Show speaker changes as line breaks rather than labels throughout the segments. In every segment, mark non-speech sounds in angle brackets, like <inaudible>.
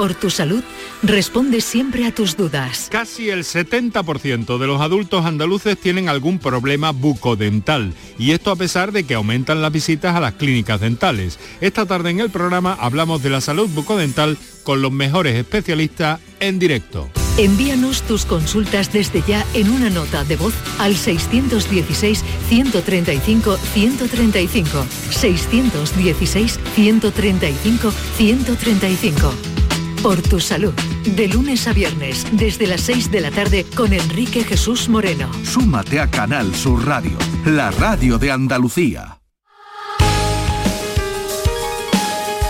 por tu salud, responde siempre a tus dudas.
Casi el 70% de los adultos andaluces tienen algún problema bucodental y esto a pesar de que aumentan las visitas a las clínicas dentales. Esta tarde en el programa hablamos de la salud bucodental con los mejores especialistas en directo.
Envíanos tus consultas desde ya en una nota de voz al 616-135-135. 616-135-135. Por tu salud. De lunes a viernes, desde las 6 de la tarde, con Enrique Jesús Moreno.
Súmate a Canal Sur Radio, la radio de Andalucía.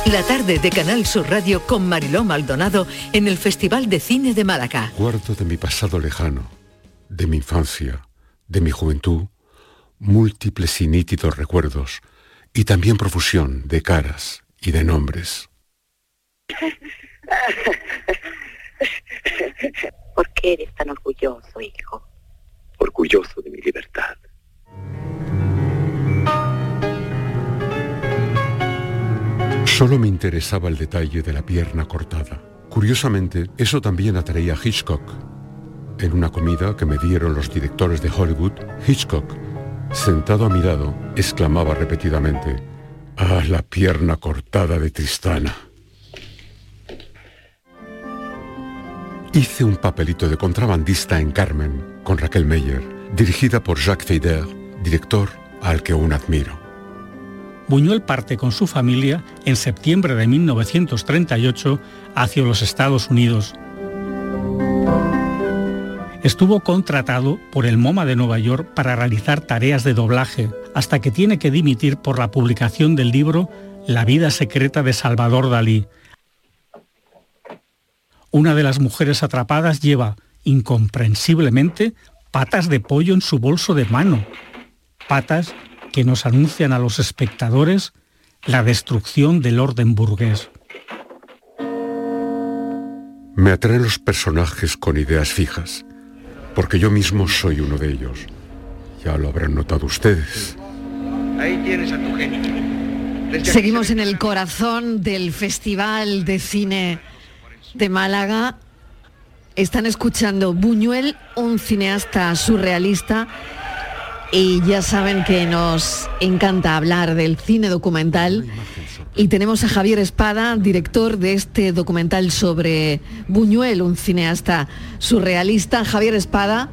La tarde de Canal Sur Radio con Mariló Maldonado en el Festival de Cine de Málaga.
Guardo de mi pasado lejano, de mi infancia, de mi juventud, múltiples y nítidos recuerdos y también profusión de caras y de nombres. <laughs> <laughs>
¿Por qué eres tan orgulloso, hijo?
Orgulloso de mi libertad.
Solo me interesaba el detalle de la pierna cortada. Curiosamente, eso también atraía a Hitchcock. En una comida que me dieron los directores de Hollywood, Hitchcock, sentado a mi lado, exclamaba repetidamente, ¡Ah, la pierna cortada de Tristana! Hice un papelito de contrabandista en Carmen con Raquel Meyer, dirigida por Jacques Feider, director al que aún admiro.
Buñuel parte con su familia en septiembre de 1938 hacia los Estados Unidos. Estuvo contratado por el MoMA de Nueva York para realizar tareas de doblaje, hasta que tiene que dimitir por la publicación del libro La vida secreta de Salvador Dalí, una de las mujeres atrapadas lleva, incomprensiblemente, patas de pollo en su bolso de mano. Patas que nos anuncian a los espectadores la destrucción del orden burgués.
Me atraen los personajes con ideas fijas, porque yo mismo soy uno de ellos. Ya lo habrán notado ustedes.
Ahí tienes a tu genio.
Seguimos en el corazón del Festival de Cine de Málaga están escuchando Buñuel, un cineasta surrealista. Y ya saben que nos encanta hablar del cine documental. Y tenemos a Javier Espada, director de este documental sobre Buñuel, un cineasta surrealista. Javier Espada,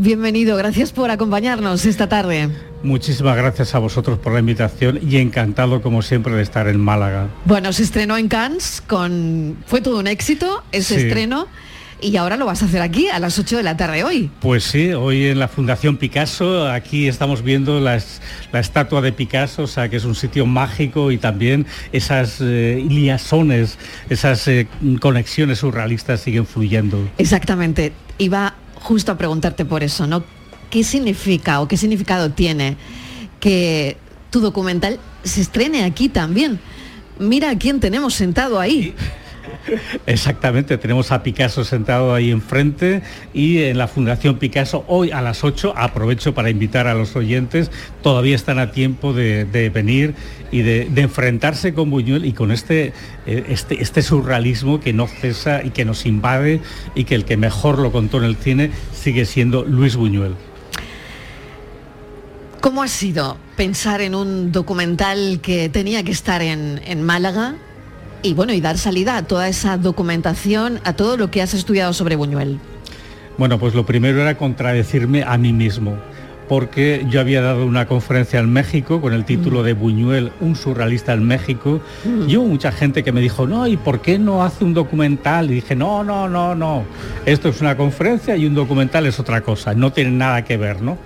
bienvenido, gracias por acompañarnos esta tarde.
Muchísimas gracias a vosotros por la invitación y encantado como siempre de estar en Málaga.
Bueno, se estrenó en Cannes, con... fue todo un éxito ese estreno y ahora lo vas a hacer aquí a las 8 de la tarde hoy.
Pues sí, hoy en la Fundación Picasso, aquí estamos viendo la estatua de Picasso, o sea que es un sitio mágico y también esas eh, liazones, esas eh, conexiones surrealistas siguen fluyendo.
Exactamente, iba justo a preguntarte por eso, ¿no? ¿Qué significa o qué significado tiene que tu documental se estrene aquí también? Mira a quién tenemos sentado ahí. <laughs>
Exactamente, tenemos a Picasso sentado ahí enfrente y en la Fundación Picasso hoy a las 8 aprovecho para invitar a los oyentes, todavía están a tiempo de, venir y de, enfrentarse con Buñuel y con este, eh, este, este surrealismo que no cesa y que nos invade y que el que mejor lo contó en el cine sigue siendo Luis Buñuel.
¿Cómo ha sido pensar en un documental que tenía que estar en, en Málaga, y bueno, y dar salida a toda esa documentación, a todo lo que has estudiado sobre Buñuel?
Bueno, pues lo primero era contradecirme a mí mismo porque yo había dado una conferencia en México con el título mm. de Buñuel, un surrealista en México, mm. y hubo mucha gente que me dijo, no, ¿y por qué no hace un documental? Y dije, no, no, no, no, esto es una conferencia y un documental es otra cosa, no tiene nada que ver, ¿no?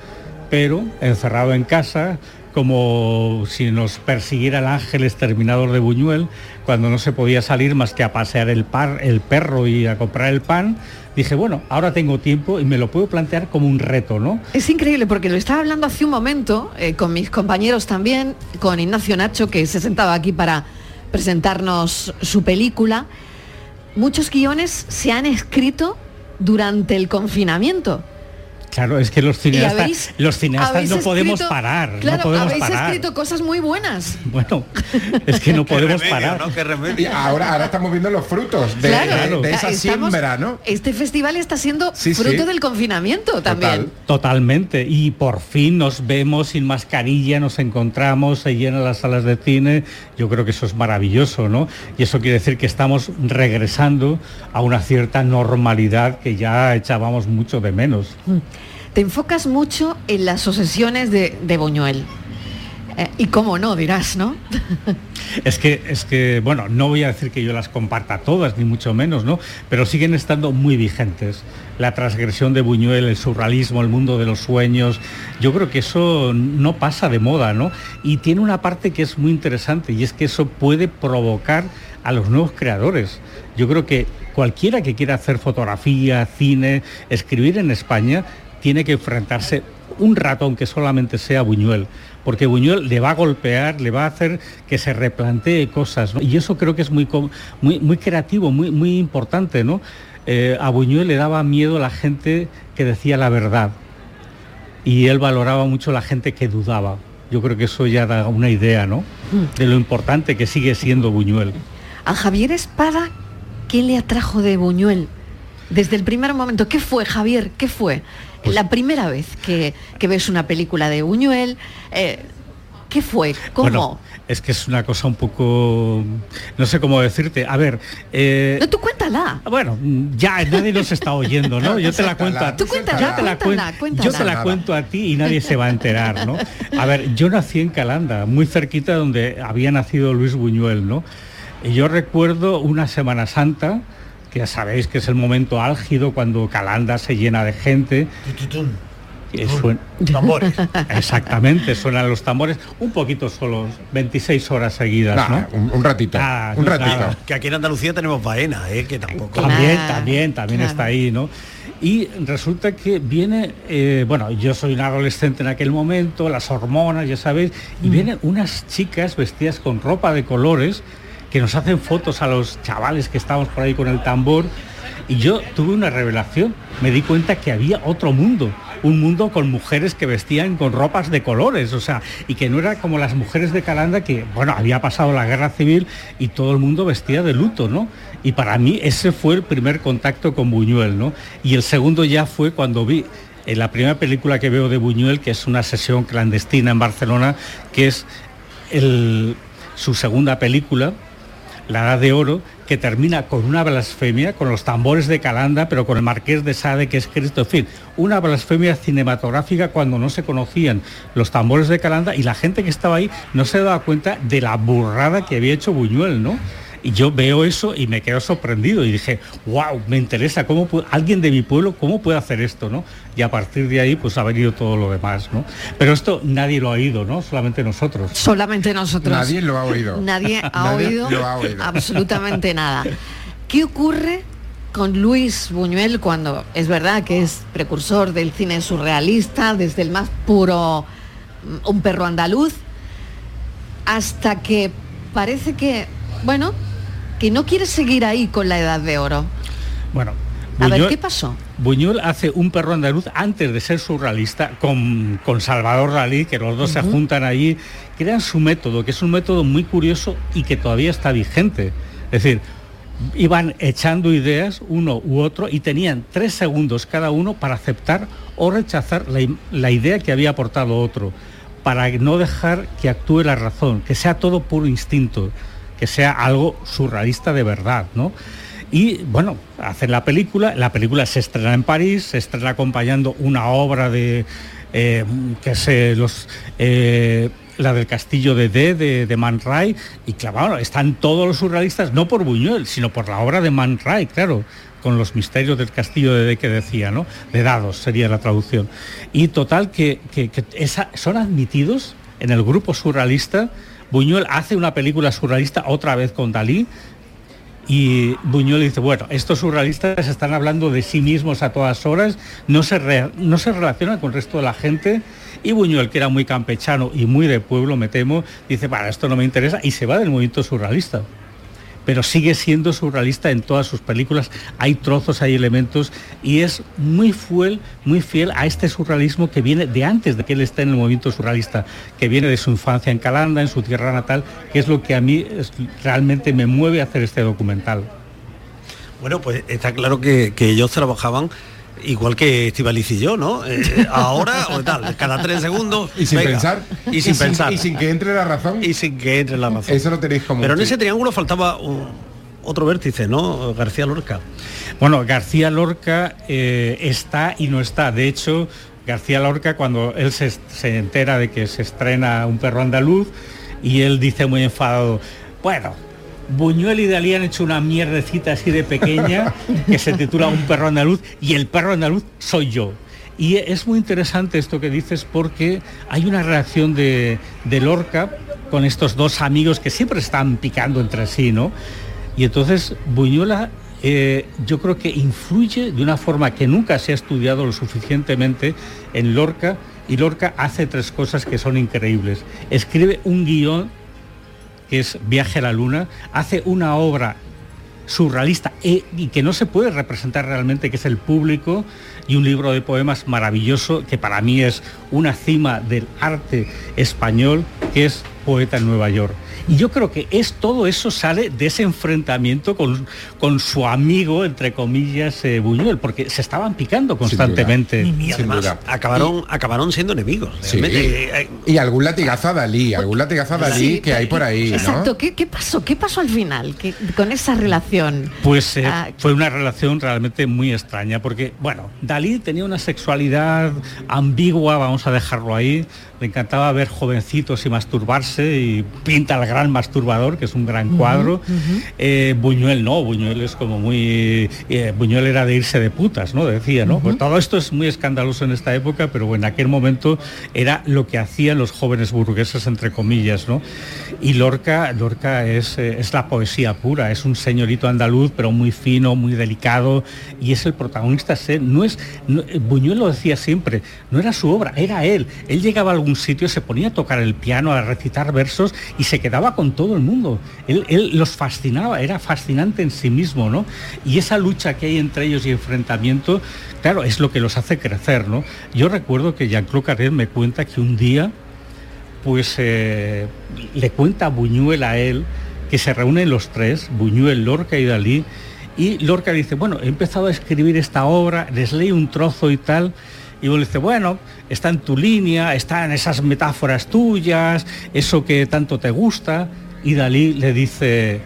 Pero encerrado en casa, como si nos persiguiera el ángel exterminador de Buñuel, cuando no se podía salir más que a pasear el, par, el perro y a comprar el pan, dije, bueno, ahora tengo tiempo y me lo puedo plantear como un reto, ¿no?
Es increíble porque lo estaba hablando hace un momento eh, con mis compañeros también, con Ignacio Nacho, que se sentaba aquí para presentarnos su película. Muchos guiones se han escrito durante el confinamiento.
Claro, es que los cineastas, los cineastas no podemos parar.
Claro,
no podemos
habéis
parar.
escrito cosas muy buenas. <laughs>
Bueno, es que no <laughs> podemos parar.
Y ahora, ahora estamos viendo los frutos de,
Claro,
de- de esa
estamos-
siembra, ¿no?
Este festival está siendo
Sí,
fruto
sí.
del confinamiento también.
Totalmente. Y por fin nos vemos sin mascarilla, nos encontramos, se llenan las salas de cine. Yo creo que eso es maravilloso, ¿no? Y eso quiere decir que estamos regresando a una cierta normalidad que ya echábamos mucho de menos.
Te enfocas mucho en las obsesiones de, de Buñuel. Eh, y cómo no, dirás, ¿no? <laughs>
Es que, es que, bueno, no voy a decir que yo las comparta todas, ni mucho menos, ¿no? Pero siguen estando muy vigentes. La transgresión de Buñuel, el surrealismo, el mundo de los sueños, yo creo que eso no pasa de moda, ¿no? Y tiene una parte que es muy interesante y es que eso puede provocar a los nuevos creadores. Yo creo que cualquiera que quiera hacer fotografía, cine, escribir en España, tiene que enfrentarse un rato, aunque solamente sea Buñuel, porque Buñuel le va a golpear, le va a hacer que se replantee cosas, ¿no? y eso creo que es muy, muy, muy creativo, muy, muy importante, ¿no? Eh, a Buñuel le daba miedo la gente que decía la verdad, y él valoraba mucho la gente que dudaba. Yo creo que eso ya da una idea, ¿no? De lo importante que sigue siendo Buñuel.
A Javier Espada, ¿qué le atrajo de Buñuel? Desde el primer momento, ¿qué fue, Javier? ¿Qué fue?
Pues
la primera vez que, que ves una película de Buñuel, eh, ¿qué fue? ¿Cómo?
Bueno, es que es una cosa un poco, no sé cómo decirte. A ver, eh,
no, tú cuéntala.
Bueno, ya nadie nos está oyendo, ¿no? Yo te la cuento a
Tú cuéntala,
yo te la
cuéntala,
cuen-
cuéntala.
Yo te la cuento a ti y nadie se va a enterar, ¿no? A ver, yo nací en Calanda, muy cerquita de donde había nacido Luis Buñuel, ¿no? Y yo recuerdo una Semana Santa, que ya sabéis que es el momento álgido cuando Calanda se llena de gente. Y suen- <laughs> Exactamente, suenan los tambores, un poquito solos, 26 horas seguidas,
Nah,
¿no?
un, un ratito,
Ah,
un ratito.
claro.
Que aquí en Andalucía tenemos faena, ¿eh? que tampoco.
También, también, también está ahí, ¿no? Y resulta que viene, eh, bueno, yo soy un adolescente en aquel momento, las hormonas, ya sabéis, y vienen unas chicas vestidas con ropa de colores que nos hacen fotos a los chavales que estamos por ahí con el tambor. Y yo tuve una revelación, me di cuenta que había otro mundo, un mundo con mujeres que vestían con ropas de colores, o sea, y que no era como las mujeres de Calanda que, bueno, había pasado la guerra civil y todo el mundo vestía de luto, ¿no? Y para mí ese fue el primer contacto con Buñuel, ¿no? Y el segundo ya fue cuando vi en la primera película que veo de Buñuel, que es una sesión clandestina en Barcelona, que es el- su segunda película, La Edad de Oro, que termina con una blasfemia, con los tambores de Calanda, pero con el Marqués de Sade, que es Cristo. En fin, una blasfemia cinematográfica cuando no se conocían los tambores de Calanda y la gente que estaba ahí no se daba cuenta de la burrada que había hecho Buñuel, ¿no? Y yo veo eso y me quedo sorprendido y dije, wow, me interesa, ¿cómo puede- alguien de mi pueblo, cómo puede hacer esto, ¿no? Y a partir de ahí, pues ha venido todo lo demás, ¿no? Pero esto nadie lo ha oído, ¿no? Solamente nosotros.
Solamente nosotros.
Nadie lo ha oído. <laughs>
Nadie ha
Nadie
oído
lo ha oído.
absolutamente nada. ¿Qué ocurre con Luis Buñuel cuando es verdad que es precursor del cine surrealista, desde el más puro mm, un perro andaluz, hasta que parece que, bueno, que no quiere seguir ahí con la edad de oro?
Bueno,
A ver, ¿qué pasó?
Buñuel hace un perro andaluz antes de ser surrealista con, con Salvador Dalí, que los dos se juntan allí, crean su método, que es un método muy curioso y que todavía está vigente. Es decir, iban echando ideas uno u otro y tenían tres segundos cada uno para aceptar o rechazar la idea que había aportado otro, para no dejar que actúe la razón, que sea todo puro instinto, que sea algo surrealista de verdad, ¿no? Y bueno, hacen la película, la película se estrena en París, se estrena acompañando una obra de, eh, que es eh, los, eh, la del castillo de D de, de Man Ray, y claro, están todos los surrealistas, no por Buñuel, sino por la obra de Man Ray, claro, con los misterios del castillo de D que decía, ¿no? De dados sería la traducción. Y total que, que- que esa- son admitidos en el grupo surrealista, Buñuel hace una película surrealista otra vez con Dalí, y Buñuel dice, bueno, estos surrealistas están hablando de sí mismos a todas horas, no se, no se relacionan con el resto de la gente. Y Buñuel, que era muy campechano y muy de pueblo, me temo, dice, para, esto no me interesa y se va del movimiento surrealista pero sigue siendo surrealista en todas sus películas. Hay trozos, hay elementos y es muy fiel, muy fiel a este surrealismo que viene de antes de que él esté en el movimiento surrealista, que viene de su infancia en Calanda, en su tierra natal, que es lo que a mí realmente me mueve a hacer este documental.
Bueno, pues está claro que, que ellos trabajaban igual que Estivaliz y yo, ¿no? Eh, <laughs> ahora o tal, cada tres segundos.
Y sin pensar.
Y sin pensar.
y sin que entre la razón.
Y sin que entre la razón.
Eso lo tenéis como.
Pero en ese triángulo faltaba otro vértice, ¿no? García Lorca.
Bueno, García Lorca eh, está y no está. De hecho, García Lorca, cuando él se, se entera de que se estrena Un perro andaluz, y él dice muy enfadado, bueno, Buñuel y Dalí han hecho una mierdecita así de pequeña <laughs> que se titula Un perro andaluz y el perro andaluz soy yo. Y es muy interesante esto que dices porque hay una reacción de, Lorca con estos dos amigos que siempre están picando entre sí, ¿no? Y entonces Buñuela eh, yo creo que influye de una forma que nunca se ha estudiado lo suficientemente en Lorca y Lorca hace tres cosas que son increíbles. Escribe un guion que es Viaje a la Luna, hace una obra surrealista e, y que no se puede representar realmente, que es el público, y un libro de poemas maravilloso que para mí es una cima del arte español, que es Poeta en Nueva York. Y yo creo que es todo eso sale de ese enfrentamiento con, con su amigo, entre comillas, eh, Buñuel, porque se estaban picando constantemente.
Y además acabaron, acabaron siendo enemigos. Eh,
eh, y algún latigazo a Dalí, algún latigazo a Dalí que hay por ahí.
Exacto, ¿Qué, pasó? ¿Qué pasó al final con esa relación?
Pues ah, fue una relación realmente muy extraña, porque, bueno, Dalí tenía una sexualidad ambigua, vamos a dejarlo ahí, le encantaba ver jovencitos y masturbarse y pinta al gran masturbador, que es un gran cuadro. Eh, Buñuel no, Buñuel es como muy... Eh, Buñuel era de irse de putas, ¿no? Decía, ¿no? Pues todo esto es muy escandaloso en esta época, pero bueno, en aquel momento era lo que hacían los jóvenes burgueses, entre comillas, ¿no? Y Lorca, Lorca es, eh, es la poesía pura, es un señorito andaluz, pero muy fino, muy delicado, y es el protagonista. No es, Buñuel lo decía siempre, no era su obra, era él. Él llegaba al un sitio, se ponía a tocar el piano, a recitar versos y se quedaba con todo el mundo. Él, los fascinaba, era fascinante en sí mismo, ¿no? Y esa lucha que hay entre ellos y enfrentamiento, claro, es lo que los hace crecer, ¿no? Yo recuerdo que Jean-Claude Carrère me cuenta que un día, pues eh, le cuenta a Buñuel a él que se reúnen los tres, Buñuel, Lorca y Dalí, y Lorca dice, bueno, he empezado a escribir esta obra, les leí un trozo y tal, y uno dice, bueno, está en tu línea, está en esas metáforas tuyas, eso que tanto te gusta. Y Dalí le dice,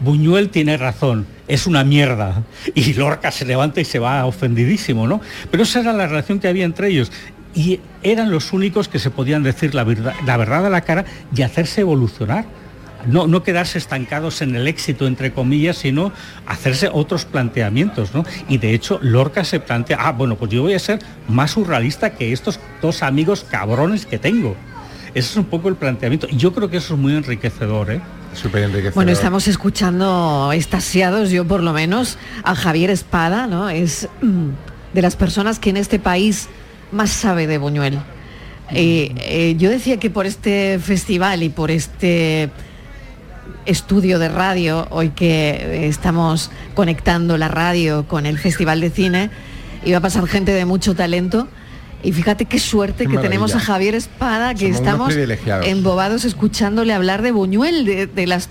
Buñuel tiene razón, es una mierda. <laughs> Y Lorca se levanta y se va ofendidísimo, ¿no? Pero esa era la relación que había entre ellos. Y eran los únicos que se podían decir la verdad, la verdad a la cara y hacerse evolucionar no, quedarse estancados en el éxito, entre comillas, sino hacerse otros planteamientos, ¿no? Y de hecho, Lorca se plantea, ah, bueno, pues yo voy a ser más surrealista que estos dos amigos cabrones que tengo. Ese es un poco el planteamiento. Y yo creo que eso es muy enriquecedor, ¿eh?
enriquecedor.
Bueno, estamos escuchando estasiados, yo por lo menos, a Javier Espada, ¿no? Es mm, de las personas que en este país más sabe de Buñuel. Eh, eh, yo decía que por este festival y por este estudio de radio, hoy que estamos conectando la radio con el Festival de Cine, iba a pasar gente de mucho talento. Y fíjate qué suerte que tenemos a Javier Espada, que estamos embobados escuchándole hablar de Buñuel, de, las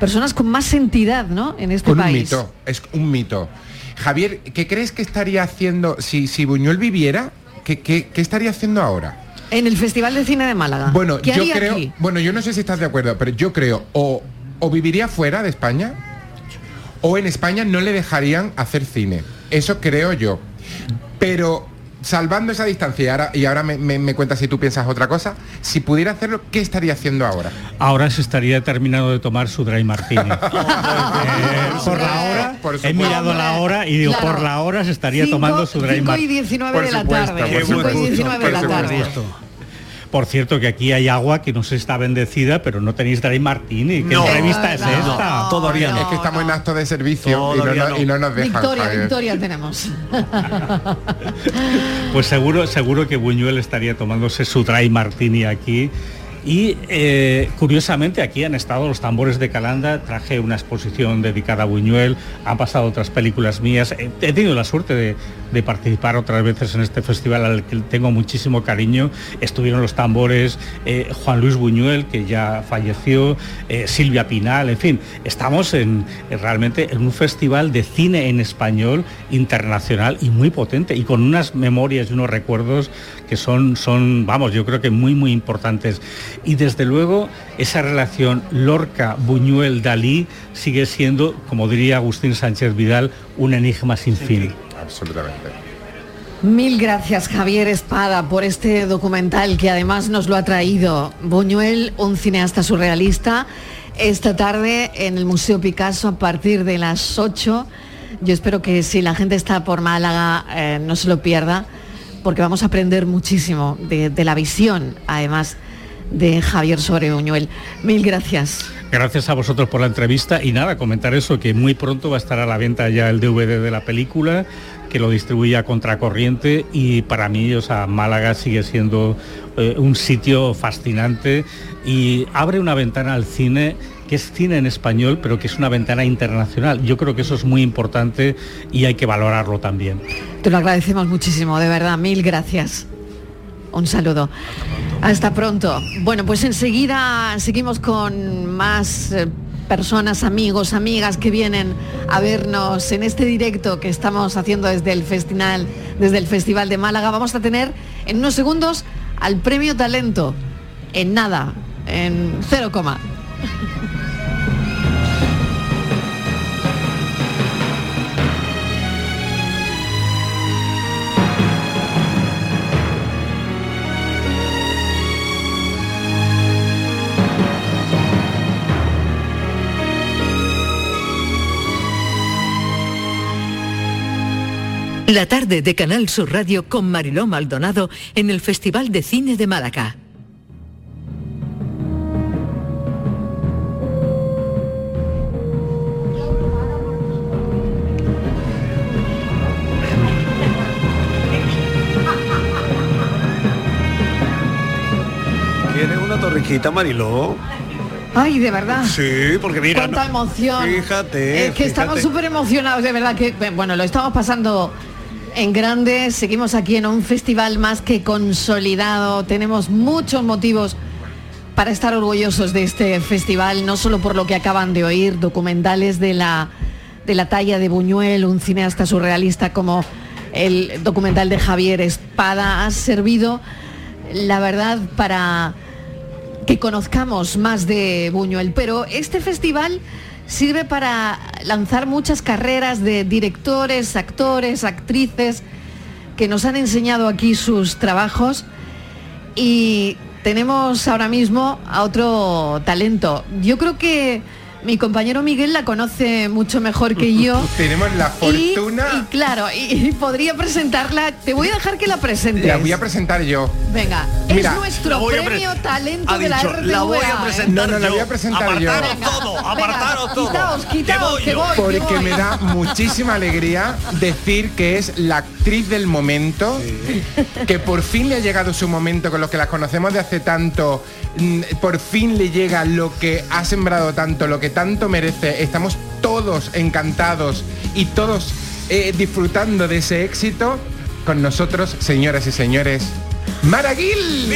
personas con más entidad ¿no? en este
un
país.
Mito, es un mito. Javier, ¿qué crees que estaría haciendo si, si Buñuel viviera? ¿qué, qué, qué estaría haciendo ahora?
En el Festival de Cine de Málaga.
Bueno, yo creo, bueno, yo no sé si estás de acuerdo, pero yo creo o o viviría fuera de España o en España no le dejarían hacer cine. Eso creo yo. Pero salvando esa distancia y ahora, y ahora me, cuentas si tú piensas otra cosa, si pudiera hacerlo, ¿qué estaría haciendo ahora?
Ahora se estaría terminando de tomar su dry martini. <laughs> Eh, por la hora, he mirado la hora y digo, por la hora se estaría tomando su dry martini.
19 de la tarde. 5 y 19 de la tarde.
Por cierto, que aquí hay agua que no se está bendecida, pero no tenéis Dry Martini. ¿Qué entrevista es esta?
todavía no. Es que estamos en acto de servicio y no, y no, nos dejan.
Victoria, Victoria tenemos. <laughs>
pues seguro, seguro que Buñuel estaría tomándose su Dry Martini aquí y eh, curiosamente aquí han estado los tambores de Calanda, traje una exposición dedicada a Buñuel, han pasado otras películas mías, he tenido la suerte de, participar otras veces en este festival al que tengo muchísimo cariño, estuvieron los tambores eh, Juan Luis Buñuel, que ya falleció, eh, Silvia Pinal, en fin, estamos en, realmente en un festival de cine en español internacional y muy potente y con unas memorias y unos recuerdos que son, son vamos, yo creo que muy, muy importantes y desde luego esa relación Lorca-Buñuel-Dalí sigue siendo, como diría Agustín Sánchez Vidal, un enigma sin fin.
Absolutamente.
Mil gracias Javier Espada por este documental que además nos lo ha traído Buñuel, un cineasta surrealista, esta tarde en el Museo Picasso a partir de las 8. Yo espero que si la gente está por Málaga eh, no se lo pierda, porque vamos a aprender muchísimo de, la visión, además, de Javier Sobre Buñuel. Mil gracias.
Gracias a vosotros por la entrevista y nada, comentar eso, que muy pronto va a estar a la venta ya el DVD de la película, que lo distribuye a contracorriente y para mí, o sea, Málaga sigue siendo eh, un sitio fascinante y abre una ventana al cine que es cine en español, pero que es una ventana internacional. Yo creo que eso es muy importante y hay que valorarlo también.
Te lo agradecemos muchísimo, de verdad, mil gracias. Un saludo. Hasta pronto. Bueno, pues enseguida seguimos con más eh, personas, amigos, amigas que vienen a vernos en este directo que estamos haciendo desde el festival, desde el Festival de Málaga. Vamos a tener en unos segundos al premio talento. En nada, en cero coma.
La tarde de Canal Sur Radio con Mariló Maldonado en el Festival de Cine de Málaga.
¿Quieres una torrijita, Mariló?
Ay, de verdad.
Sí, porque mira.
Cuánta emoción.
Fíjate.
Es que estamos súper emocionados, de verdad que, bueno, lo estamos pasando en grande. Seguimos aquí en un festival más que consolidado. Tenemos muchos motivos para estar orgullosos de este festival, no solo por lo que acaban de oír, documentales de la, de la talla de Buñuel, un cineasta surrealista como el documental de Javier Espada, ha servido, la verdad, para que conozcamos más de Buñuel. Pero este festival sirve para lanzar muchas carreras de directores, actores, actrices que nos han enseñado aquí sus trabajos y tenemos ahora mismo a otro talento. Yo creo que mi compañero Miguel la conoce mucho mejor que yo. <laughs>
Tenemos la fortuna.
Y, claro, y, podría presentarla. Te voy a dejar que la presentes.
La voy a presentar yo.
Venga, es nuestro premio talento de la RTVA.
La voy a presentar
No, no, la voy a presentar yo.
todo, apartaros todo.
Quitaos, quitaos, que voy,
Porque me da <laughs> muchísima alegría decir que es la actriz del momento, que por fin le ha llegado su momento con los que la conocemos de hace tanto, mm, por fin le llega lo que ha sembrado tanto, lo que tanto merece. Estamos todos encantados y todos eh, disfrutando de ese éxito. Con nosotros, señoras y señores, Maraguil.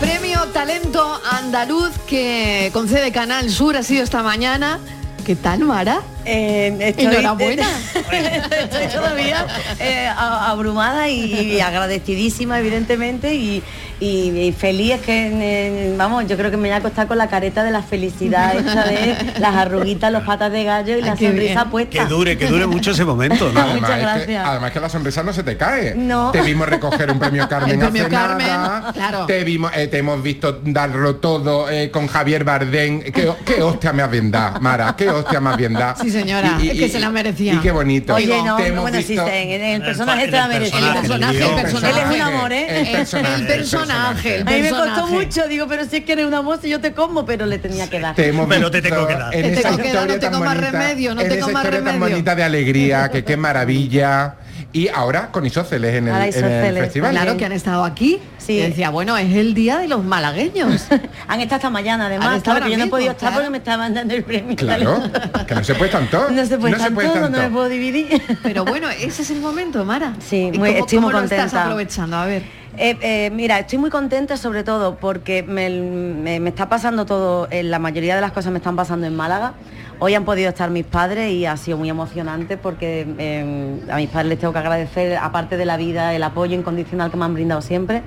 Premio Talento Andaluz que concede Canal Sur ha sido esta mañana. ¿Qué tal, Mara?
Eh, estoy,
Enhorabuena. <laughs>
estoy todavía eh, abrumada y, agradecidísima, evidentemente, y, y, feliz que, vamos, yo creo que me voy a acostar con la careta de la felicidad <laughs> esta de las arruguitas, los patas de gallo y la sonrisa puesta.
Que dure, que dure mucho ese momento. ¿no?
Además, que, además que la sonrisa no se te cae.
No.
Te vimos recoger un premio <laughs> Carmen
El premio
hace
Carmen,
nada.
claro.
Te vimos, eh, te hemos visto darlo todo eh, con Javier Bardem. ¿Qué, qué hostia me has bien Mara? ¿Qué hostia me has bien dado?
Sí, señora, es que se la merecía.
Y qué bonito.
Oye, no,
Te hemos
bueno, sí,
visto-
en, en el personaje te la merece.
personaje,
El personaje, el personaje.
Él es un amor, ¿eh?
El personaje,
El personaje,
A mí me costó mucho, digo, pero si es que eres una voz y yo te como, pero le tenía que dar.
Te hemos
Pero te tengo que dar.
En
Te
esa
tengo que dar, no
tan
tengo más
bonita,
remedio, no
en
tengo
esa
más
tan
remedio.
bonita de alegría, que qué maravilla. Y ahora con Isóceles en el, en festival.
Claro que han estado aquí.
Sí.
Y decía, bueno, es el día de los malagueños. <laughs>
Han estado hasta mañana, además,
estado
claro, que yo no he podido estar
claro.
porque me estaban dando el premio.
Claro, que no se puede tanto.
No se puede
no se
tanto, no me puedo dividir. <laughs>
Pero bueno, ese es el momento, Mara.
Sí,
¿Y
muy-
cómo-
estoy muy
cómo lo estás aprovechando? A ver.
Eh, eh, mira, estoy muy contenta sobre todo porque me, está pasando todo, eh, la mayoría de las cosas me están pasando en Málaga. Hoy han podido estar mis padres y ha sido muy emocionante porque eh, a mis padres les tengo que agradecer, aparte de la vida, el apoyo incondicional que me han brindado siempre.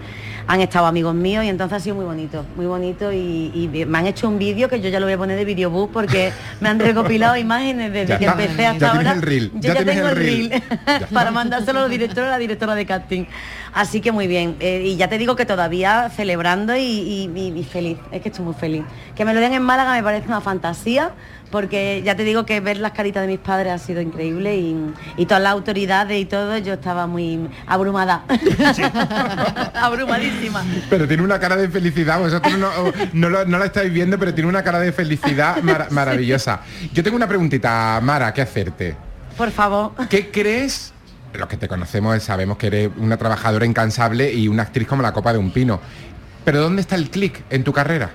Han estado amigos míos y entonces ha sido muy bonito, muy bonito y, y me han hecho un vídeo que yo ya lo voy a poner de videobook porque me han recopilado <laughs> imágenes desde
Ya
que empecé hasta ahora.
el reel,
yo
ya
ya, tengo
el
el
reel.
reel <laughs> para mandárselo a los directores a la directora de casting. Así que muy bien. Eh, y ya te digo que todavía celebrando y, y- y- y feliz. Es que estoy muy feliz. Que me lo den en Málaga me parece una fantasía. Porque ya te digo que ver las caritas de mis padres ha sido increíble y, y todas las autoridades y todo, yo estaba muy abrumada. <laughs> Abrumadísima.
Pero tiene una cara de felicidad, vosotros no, no, lo- no la estáis viendo, pero tiene una cara de felicidad <laughs> mar- maravillosa. Yo tengo una preguntita, Mara, que hacerte.
Por favor.
¿Qué crees? Los que te conocemos sabemos que eres una trabajadora incansable y una actriz como la copa de un pino. Pero ¿dónde está el clic en tu carrera?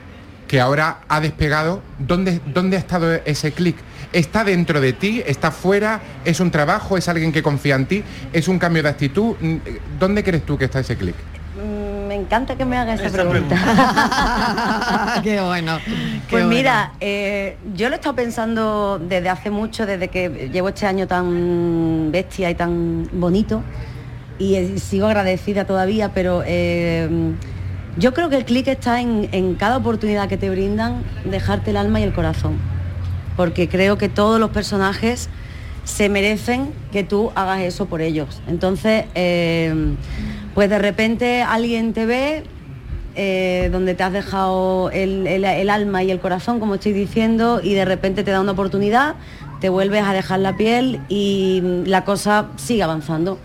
Que ahora ha despegado. ¿Dónde, dónde ha estado ese clic? ¿Está dentro de ti? ¿Está fuera? ¿Es un trabajo? ¿Es alguien que confía en ti? ¿Es un cambio de actitud? ¿Dónde crees tú que está ese clic?
Me encanta que me haga esa, pregunta. <laughs>
qué bueno. qué
Pues
bueno.
mira, eh, yo lo he estado pensando desde hace mucho, desde que llevo este año tan bestia y tan bonito, y eh, sigo agradecida todavía, pero eh, yo creo que el clic está en, en cada oportunidad que te brindan, dejarte el alma y el corazón, porque creo que todos los personajes se merecen que tú hagas eso por ellos. Entonces, eh, pues de repente alguien te ve, eh, donde te has dejado el, el- alma y el corazón, como estoy diciendo, y de repente te da una oportunidad, te vuelves a dejar la piel y la cosa sigue avanzando.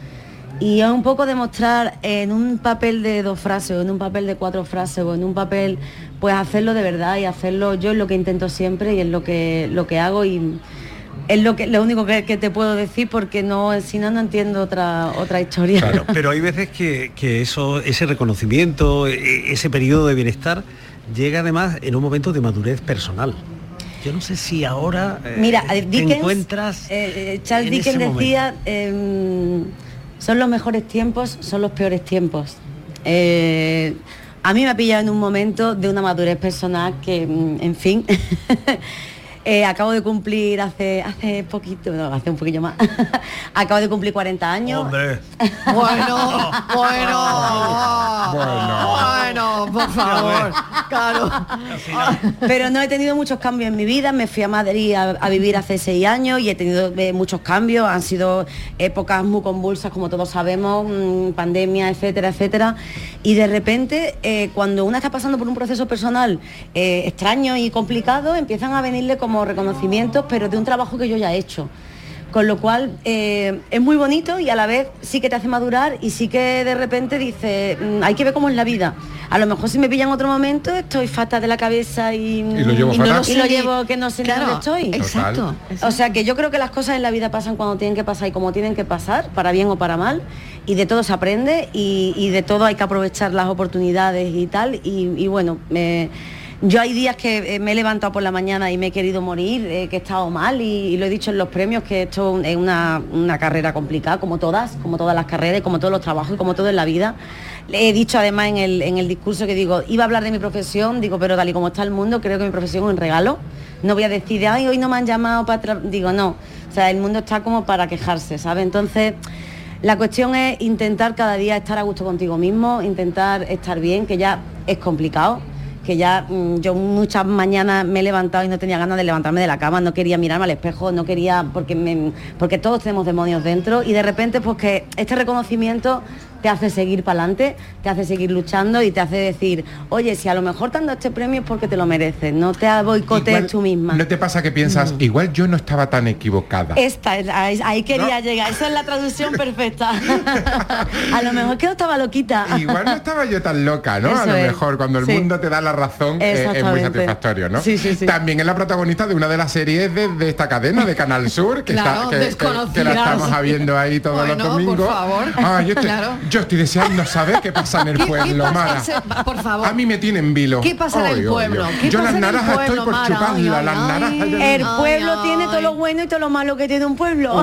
Y es un poco demostrar en un papel de dos frases, o en un papel de cuatro frases, o en un papel, pues hacerlo de verdad y hacerlo yo es lo que intento siempre y es lo que, lo que hago y es lo, que, lo único que, que te puedo decir porque no, si no, no entiendo otra, otra historia.
Claro, <laughs> pero hay veces que, que eso, ese reconocimiento, e- ese periodo de bienestar, llega además en un momento de madurez personal. Yo no sé si ahora eh,
Mira, eh,
te
Dickens,
encuentras
eh, eh, Charles
en
Dickens decía, em, son los mejores tiempos, son los peores tiempos. A mí me ha pillado en un momento de una madurez personal que, mm, en fin, <laughs> eh, acabo de cumplir hace, hace poquito, no, hace un poquillo más, <laughs> acabo de cumplir 40 años.
Hombre, <laughs>
Bueno, bueno, bueno, por favor, claro.
Pero no he tenido muchos cambios en mi vida, me fui a Madrid a, a vivir hace seis años y he tenido eh, muchos cambios, han sido épocas muy convulsas, como todos sabemos, mm, pandemia, etcétera, etcétera. Y de repente, eh, cuando una está pasando por un proceso personal eh, extraño y complicado, empiezan a venirle como reconocimientos, pero de un trabajo que yo ya he hecho. Con lo cual eh, es muy bonito y a la vez sí que te hace madurar y sí que de repente dice, mm, hay que ver cómo es la vida. A lo mejor si me pilla en otro momento estoy fatal de la cabeza y,
Y lo llevo
y no
fatal.
lo, y lo llevo que no sé
Claro,
dónde estoy.
exacto,
O sea que yo creo que las cosas en la vida pasan cuando tienen que pasar y como tienen que pasar, para bien o para mal, y de todo se aprende y, y de todo hay que aprovechar las oportunidades y tal. Y, y bueno, me- yo hay días que eh, me he levantado por la mañana y me he querido morir, eh, que he estado mal y, lo he dicho en los premios, que esto es una, una carrera complicada, como todas, como todas las carreras como todos los trabajos y como todo en la vida. Le he dicho además en el, en el discurso que digo, iba a hablar de mi profesión, digo, pero tal y como está el mundo, creo que mi profesión es un regalo. No voy a decir, de, ay, hoy no me han llamado para... tra-". Digo, no. O sea, el mundo está como para quejarse, ¿sabes? Entonces, la cuestión es intentar cada día estar a gusto contigo mismo, intentar estar bien, que ya es complicado que ya mm, yo muchas mañanas me he levantado y no tenía ganas de levantarme de la cama, no quería mirarme al espejo, no quería, porque, me- porque todos tenemos demonios dentro y de repente pues que este reconocimiento te hace seguir para adelante, te hace seguir luchando y te hace decir, oye, si a lo mejor te han dado este premio es porque te lo mereces, no te boicotees
Igual,
tú misma.
¿No te pasa que piensas, igual yo no estaba tan equivocada?
Esta, es- ahí, ahí quería llegar, esa es la traducción <laughs> perfecta. <laughs> a lo mejor que no estaba loquita.
Igual no estaba yo tan loca, ¿no? a lo
es.
mejor cuando el
Sí.
mundo te da la razón eh, es muy satisfactorio, ¿no?
Sí, sí, sí.
También es la protagonista de una de las series de, de esta cadena de Canal Sur, que, <laughs>
Claro,
está, que- que- que, la estamos viendo ahí todos
Bueno,
los
por
domingos.
favor.
Ah, yo, estoy,
Claro.
Yo estoy deseando saber qué pasa en el <laughs>
¿Qué- qué
pueblo,
pasa?
Mara.
Se- por favor.
A mí me tienen vilo.
¿Qué pasa en el pueblo?
ay.
¿Qué
Yo
pasa
las
en el
naranjas estoy
pueblo,
por las naranjas. ya-
El pueblo tiene todo lo bueno y todo lo malo que tiene un pueblo.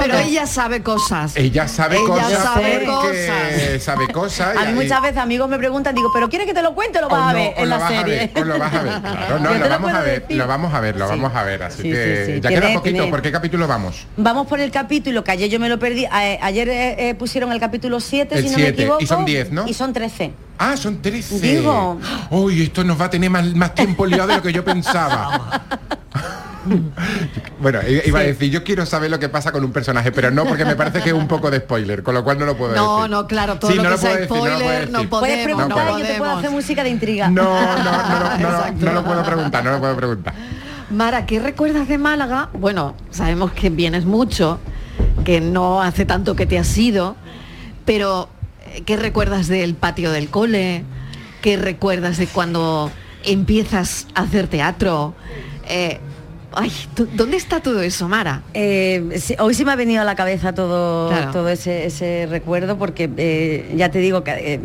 Pero ella sabe cosas.
Ella sabe
Ella
cosas
sabe cosas.
sabe cosas.
A mí muchas veces amigos me preguntan, digo, ¿pero quieres que te lo cuente o lo
o
vas a ver en la serie?
lo vas a ver, <laughs> no, lo vamos a ver, lo vamos a ver, lo vamos a ver, así
Sí,
que ya queda poquito, ¿por qué capítulo vamos?
Vamos por el capítulo, que ayer yo me lo perdí. A- ayer eh, eh, pusieron el capítulo 7,
El
si no me
siete, y
equivoco.
son 10, ¿no?
Y son 13.
Ah, son 13.
Digo.
Uy, esto nos va a tener más, más tiempo liado de lo que yo pensaba. <laughs> bueno, iba a decir, yo quiero saber lo que pasa con un personaje, pero no porque me parece que es un poco de spoiler, con lo cual no lo puedo
No,
decir.
no, claro, todo
Sí,
lo
no
que
lo puedo
sea
decir, no lo puedo
spoiler no,
decir.
Puedes
podemos,
preguntar
no
y yo te puedo
podemos.
hacer música de intriga.
No, no, no, no, no, no lo puedo preguntar, no lo puedo preguntar.
Mara, ¿qué recuerdas de Málaga? Bueno, sabemos que vienes mucho, que no hace tanto que te has ido, pero eh, ¿qué recuerdas del patio del cole? ¿Qué recuerdas de cuando empiezas a hacer teatro? Eh, ay, ¿tú- ¿dónde está todo eso, Mara?
Eh, sí, hoy sí me ha venido a la cabeza todo,
Claro.
todo ese, ese recuerdo porque eh, ya te digo que eh,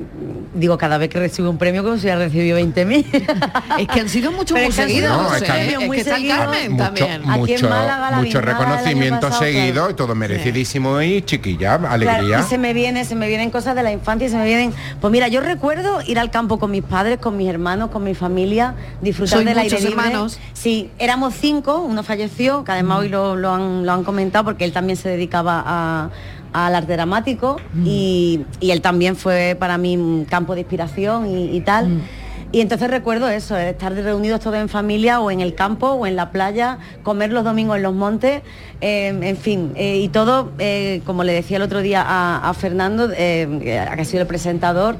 digo cada vez que recibo un premio como si hubiera recibido 20.000 <laughs>
Es que han sido muchos muy seguidos.
mucho.
Aquí en Málaga, la
reconocimiento
pasado,
seguido
claro.
y todo merecidísimo y chiquilla,
Claro,
alegría.
y se me viene, se me vienen cosas de la infancia y se me vienen. Pues mira, yo recuerdo ir al campo con mis padres, con mis hermanos, con mi familia, disfrutar
¿Sois
del aire
muchos
libre.
hermanos?
Sí, éramos cinco, uno falleció, que además hoy lo, lo han, lo han comentado porque él también se dedicaba a al arte dramático y, y él también fue para mí un campo de inspiración y, y tal. Y entonces recuerdo eso, de estar reunidos todos en familia o en el campo o en la playa, comer los domingos en los montes, eh, en fin, eh, y todo, eh, como le decía el otro día a, a Fernando, eh, que ha sido el presentador,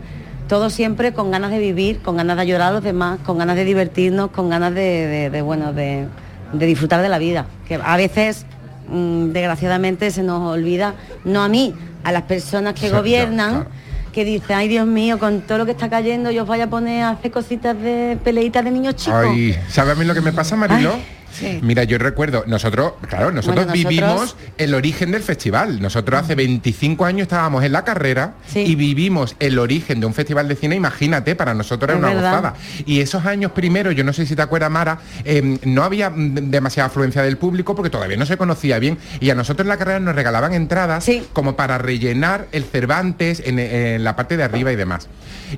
todo siempre con ganas de vivir, con ganas de ayudar a los demás, con ganas de divertirnos, con ganas de, de- de, bueno, de, de disfrutar de la vida. Que a veces, mm, desgraciadamente, se nos olvida, no a mí, a las personas que gobiernan
claro.
que dice, ay Dios mío, con todo lo que está cayendo, yo os vaya a poner a hacer cositas de peleitas de niños chicos.
Ay, ¿sabes a mí lo que me pasa, Marilo?
Ay, sí.
Mira, yo recuerdo, nosotros, claro, nosotros,
Bueno, nosotros-
vivimos el origen del festival. Nosotros hace 25 años estábamos en la carrera
Sí.
y vivimos el origen de un festival de cine, imagínate, para nosotros era
Es
una
verdad.
gozada. Y esos años primero, yo no sé si te acuerdas, Mara, eh, no había demasiada afluencia del público porque todavía no se conocía bien. Y a nosotros en la carrera nos regalaban entradas
Sí.
como para rellenar el Cervantes en, en la parte de arriba y demás.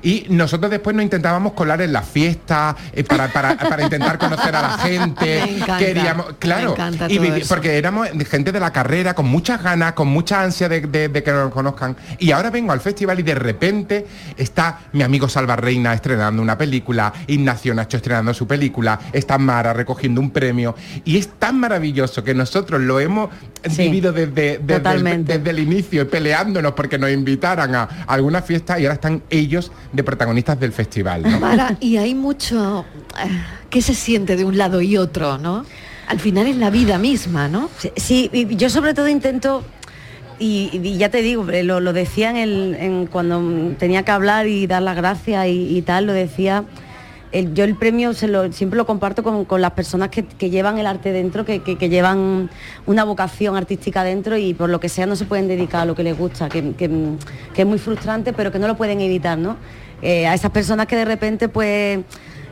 Y nosotros después nos intentábamos colar en las fiestas eh, para, para- para intentar conocer a la gente. <laughs>
Encanta,
Queríamos, claro,
me
y vivi- porque éramos gente de la carrera con muchas ganas, con mucha ansia de, de- de que nos conozcan. Y ahora vengo al festival y de repente está mi amigo Salva Reina estrenando una película, Ignacio Nacho estrenando su película, está Mara recogiendo un premio. Y es tan maravilloso que nosotros lo hemos
Sí,
vivido desde, desde, el, desde el inicio, peleándonos porque nos invitaran a, alguna fiesta y ahora están ellos de protagonistas del festival. ¿no?
Mara, y hay mucho <sighs> que se siente de un lado y otro, ¿no? Al final es la vida misma, ¿no?
Sí, yo sobre todo intento, y, ya te digo, lo, decía en el, cuando tenía que hablar y dar las gracias y, tal, lo decía, yo el premio se lo, siempre lo comparto con, las personas que, llevan el arte dentro, que, llevan una vocación artística dentro y por lo que sea no se pueden dedicar a lo que les gusta, que es muy frustrante, pero que no lo pueden evitar, ¿no? Eh, a esas personas que de repente pues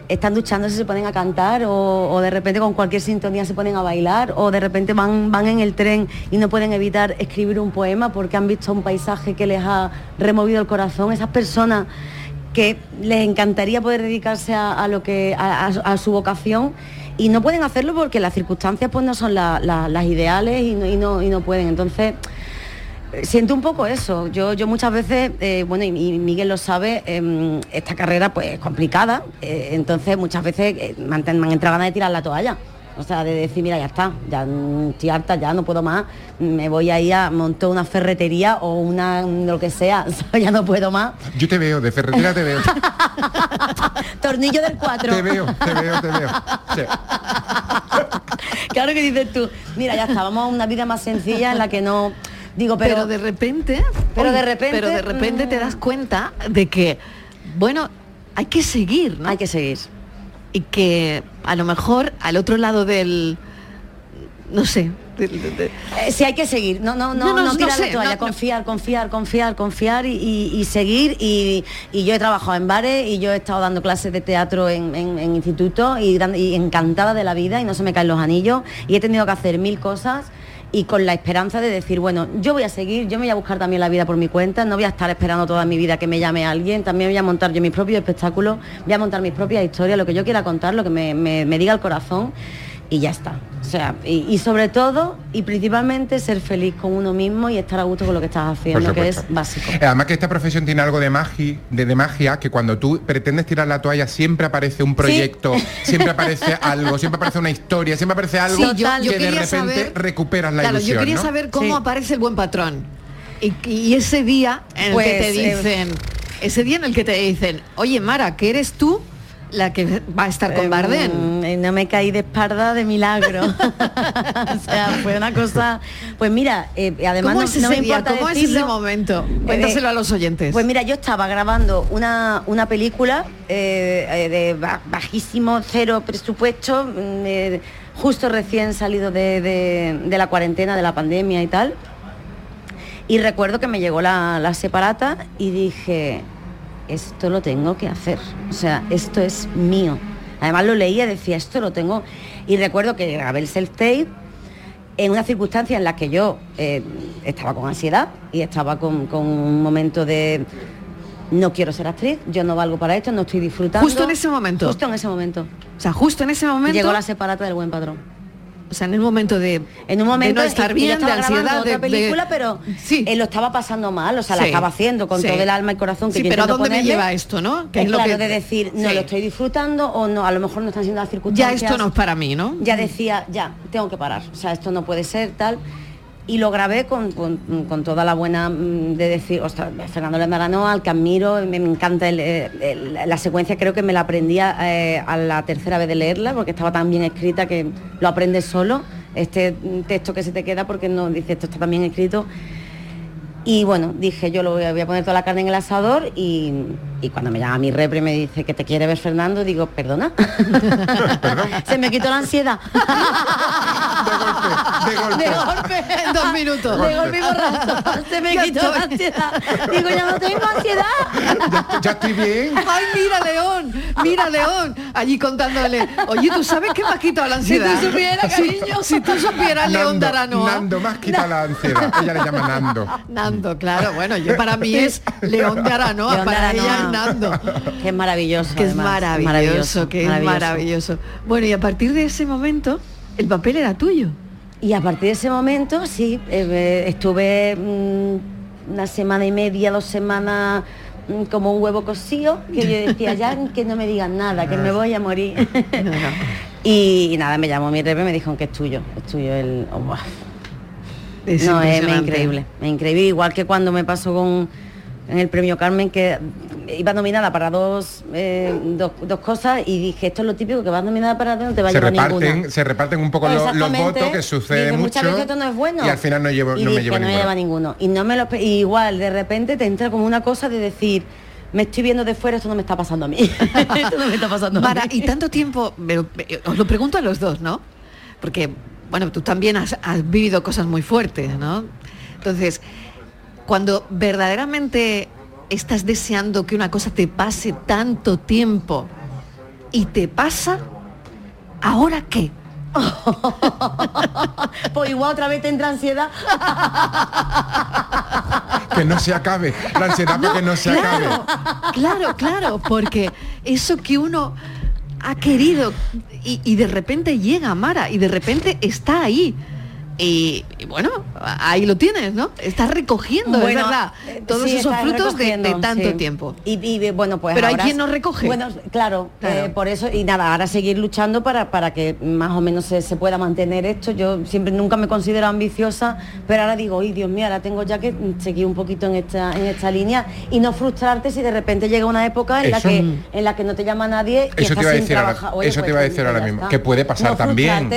están duchándose se ponen a cantar o, de repente con cualquier sintonía se ponen a bailar o de repente van, van en el tren y no pueden evitar escribir un poema porque han visto un paisaje que les ha removido el corazón. Esas personas que les encantaría poder dedicarse a, lo que a, su vocación y no pueden hacerlo porque las circunstancias pues no son la- la- las ideales y no, y no- y no pueden. Entonces Siento un poco eso. Yo, yo muchas veces, eh, bueno, y, y Miguel lo sabe, em, esta carrera pues es complicada. eh, entonces muchas veces eh, me, han, entrado ganas de tirar la toalla. O sea, de decir, mira, ya está, ya estoy harta, ya no puedo más, me voy a ir a montar una ferretería o una lo que <laughs> sea, ya no puedo más.
Yo te veo, de ferretería te veo. <laughs>
Tornillo del 4.
Te veo, te veo, te veo. Sí. <laughs>
claro que dices tú, mira, ya está, vamos a una vida más sencilla en la que no digo, pero,
pero de repente,
pero de repente,
pero de repente te das cuenta de que bueno, hay que seguir, ¿no?
Hay que seguir.
Y que a lo mejor al otro lado del no sé,
eh, sí hay que seguir, no, no, no, no, tirar la toalla, confiar, confiar, confiar, confiar y, seguir. Y, yo he trabajado en bares y yo he estado dando clases de teatro en, en, instituto y, y, encantada de la vida y no se me caen los anillos y he tenido que hacer mil cosas y con la esperanza de decir, bueno, yo voy a seguir, yo me voy a buscar también la vida por mi cuenta, no voy a estar esperando toda mi vida que me llame alguien, también voy a montar yo mis propios espectáculos, voy a montar mis propias historias, lo que yo quiera contar, lo que me, me diga el corazón y ya está. O sea, y, sobre todo y principalmente ser feliz con uno mismo y estar a gusto con lo que estás haciendo, que es básico.
Además que esta profesión tiene algo de magia, de, magia, que cuando tú pretendes tirar la toalla siempre aparece un proyecto, <laughs> siempre aparece algo, siempre aparece una historia, siempre aparece algo que de repente recuperas la
claro,
Yo
quería saber cómo aparece el buen patrón. Y, ese día en el que te pues, eh, dicen, ese día en el que te dicen, oye Mara, que eres tú la que va a estar con Bardem.
Em, no me caí de espalda de milagro. <laughs> o sea, fue una cosa. Pues mira, eh, además
¿Cómo es ese día? ¿Cómo es ese momento? Eh, Cuéntaselo a los oyentes.
Pues mira, yo estaba grabando una, una película eh, de bajísimo, cero presupuesto, mm, justo recién salido de, la cuarentena, de la pandemia y tal. Y recuerdo que me llegó la, la separata y dije, esto lo tengo que hacer, o sea, esto es mío. Además lo leía decía, esto lo tengo. Y recuerdo que grabé el self-tape en una circunstancia en la que yo eh, estaba con ansiedad y estaba con, un momento de no quiero ser actriz, yo no valgo para esto, no estoy disfrutando.
Justo en ese momento.
Justo en ese momento.
O sea, justo en ese momento.
Llegó la separata del buen patrón.
O sea, en un momento de,
en un momento
de no estar bien, de ansiedad,
de película, pero sí. él lo estaba pasando mal, o sea, la estaba haciendo con todo el alma y corazón que
sí, pero ¿a dónde me lleva esto, no?
Que es, lo que... de decir, no lo estoy disfrutando o no, a lo mejor no están siendo las circunstancias.
Ya esto no es para mí, ¿no?
Ya decía, ya, tengo que parar, o sea, esto no puede ser tal y lo grabé con, toda la buena mm, de decir, ostras, Fernando Lendarano, al que admiro, me, encanta la secuencia, creo que me la aprendía eh, a la tercera vez de leerla, porque estaba tan bien escrita que lo aprendes solo, este texto que se te queda porque no dice esto está tan bien escrito y bueno, dije, yo lo voy a, poner toda la carne en el asador y, cuando me llama mi repre y me dice que te quiere ver Fernando, digo, perdona. <laughs> <laughs> Se me quitó la ansiedad. <laughs>
de golpe,
de golpe. En dos minutos.
De golpe y Se me quitó la ansiedad. Digo, ya no tengo ansiedad.
Ya, estoy bien.
Ay, mira, León, mira, León. Allí contándole, oye, ¿tú sabes qué me ha quitado la ansiedad?
Si tú supieras, cariño.
Si, tú supieras, León Daranoa.
Nando, más quita la ansiedad. Ella le llama Nando.
Nando claro. Bueno, yo para mí es León de Aranoa, para ella es Nando.
Que es maravilloso.
Que es maravilloso, que es maravilloso. Bueno, y a partir de ese momento, el papel era tuyo.
Y a partir de ese momento, sí, eh, estuve mm, una semana y media, dos semanas mm, como un huevo cocido, que yo decía, ya <laughs> que no me digan nada, que me voy a morir. <laughs> y, nada, me llamó mi rep y me dijo que es tuyo, es tuyo el... Oh, no, es, increíble, es increíble. Igual que cuando me pasó con en el premio Carmen que iba nominada para dos, eh, dos, cosas y dije esto es lo típico que vas nominada para dos no te va a llevar ninguna
se reparten un poco los, votos que sucede mucho
muchas veces esto no es bueno
y al final no llevo no me
no lleva ninguno y no me lo igual de repente te entra como una cosa de decir me estoy viendo de fuera, esto no me está pasando a mí. <laughs> esto no me está pasando a mí.
Y tanto tiempo, os lo pregunto a los dos, ¿no? Porque bueno, tú también has, vivido cosas muy fuertes, ¿no? Entonces, cuando verdaderamente estás deseando que una cosa te pase tanto tiempo y te pasa, ¿ahora qué? <laughs>
pues igual otra vez te entra ansiedad. <laughs>
que no se acabe. La ansiedad no, que no se acabe.
Claro, claro, porque eso que uno ha querido y, de repente llega Mara y de repente está ahí. Y, y bueno, ahí lo tienes, ¿no? Estás recogiendo, es verdad,
eh,
todos
sí,
esos frutos de, tanto
sí.
tiempo.
Y, y, bueno, pues
Pero hay quien no recoge.
Bueno, claro,
Claro.
eh, por eso, y nada, ahora seguir luchando para, para que más o menos se, se pueda mantener esto. Yo siempre nunca me considero ambiciosa, pero ahora digo, uy, Dios mío, ahora tengo ya que seguir un poquito en esta, en esta línea y no frustrarte si de repente llega una época en la que en la que no te llama nadie y
Eso te
estás
iba a
sin
decir ahora-.
Oye,
eso te
pues,
iba a decir ahora mismo,
está.
que puede pasar
No
también.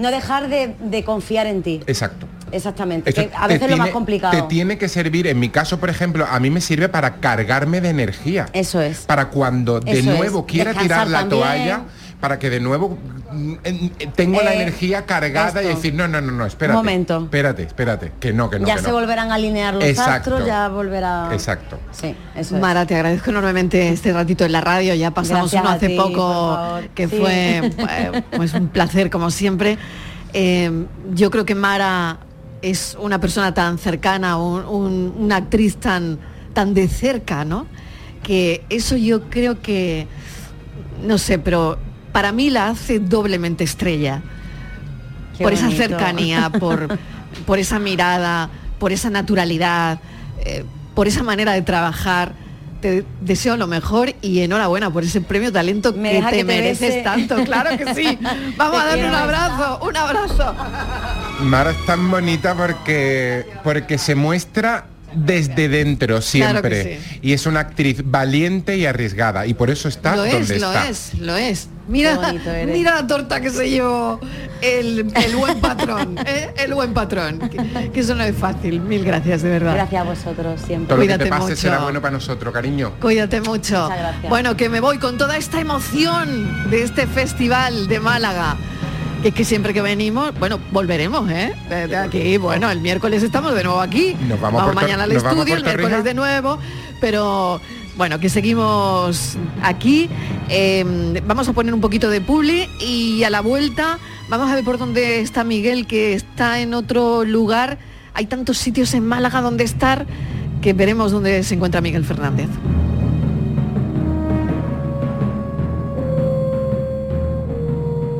No dejar de, de confiar en ti.
Exacto.
Exactamente.
Esto
que a veces es lo más
tiene-
complicado.
Te tiene que servir, en mi caso, por ejemplo, a mí me sirve para cargarme de energía.
Eso es.
Para cuando de
Eso es.
nuevo quiera
Descansar
tirar la
también.
toalla, para que de nuevo mm, en- en- tengo la
Eh,
energía cargada y decir, no, no, no, no, espérate.
Un momento.
Espérate, espérate, que no, que no.
ya
que
se
no.
volverán a alinear los
Exacto.
astros, ya volverá.
Exacto.
Sí, eso es.
Mara, te agradezco enormemente este ratito en la radio. Ya pasamos
Gracias
uno hace
ti,
poco que
Sí.
fue <laughs> eh, pues un placer como siempre. Eh, yo creo que Mara es una persona tan cercana, un- un- una actriz tan, tan de cerca, ¿no? Que eso yo creo que, no sé, pero para mí la hace doblemente estrella.
Qué
por esa cercanía, por, <laughs> por esa mirada, por esa naturalidad, eh, por esa manera de trabajar. Te deseo lo mejor y enhorabuena por ese premio talento
Me
que te
que te
mereces
bese.
tanto, claro que sí. <laughs> Vamos
Te
a darle un abrazo, un abrazo.
Mara es tan bonita porque, porque se muestra desde dentro
Claro que
siempre. Y es una actriz valiente y arriesgada. Y por eso está
Lo
donde
es, lo
está.
es, lo es. Mira, mira la torta que se llevó el, el buen patrón, <laughs> ¿eh? el buen patrón. Que, que eso no es fácil. Mil gracias, de verdad.
Gracias a vosotros siempre.
Todo lo que te pase
mucho.
será bueno para nosotros, cariño.
Cuídate mucho.
Muchas gracias.
Bueno, que me voy con toda esta emoción de este festival de Málaga. Que es que siempre que venimos, bueno, volveremos, ¿eh? Aquí, bueno, el miércoles estamos de nuevo aquí.
Nos vamos
mañana al estudio, el miércoles
Rica.
de nuevo, pero bueno, que seguimos aquí. Eh, vamos a poner un poquito de publi y a la vuelta vamos a ver por dónde está Miguel, que está en otro lugar. Hay tantos sitios en Málaga donde estar que veremos dónde se encuentra Miguel Fernández.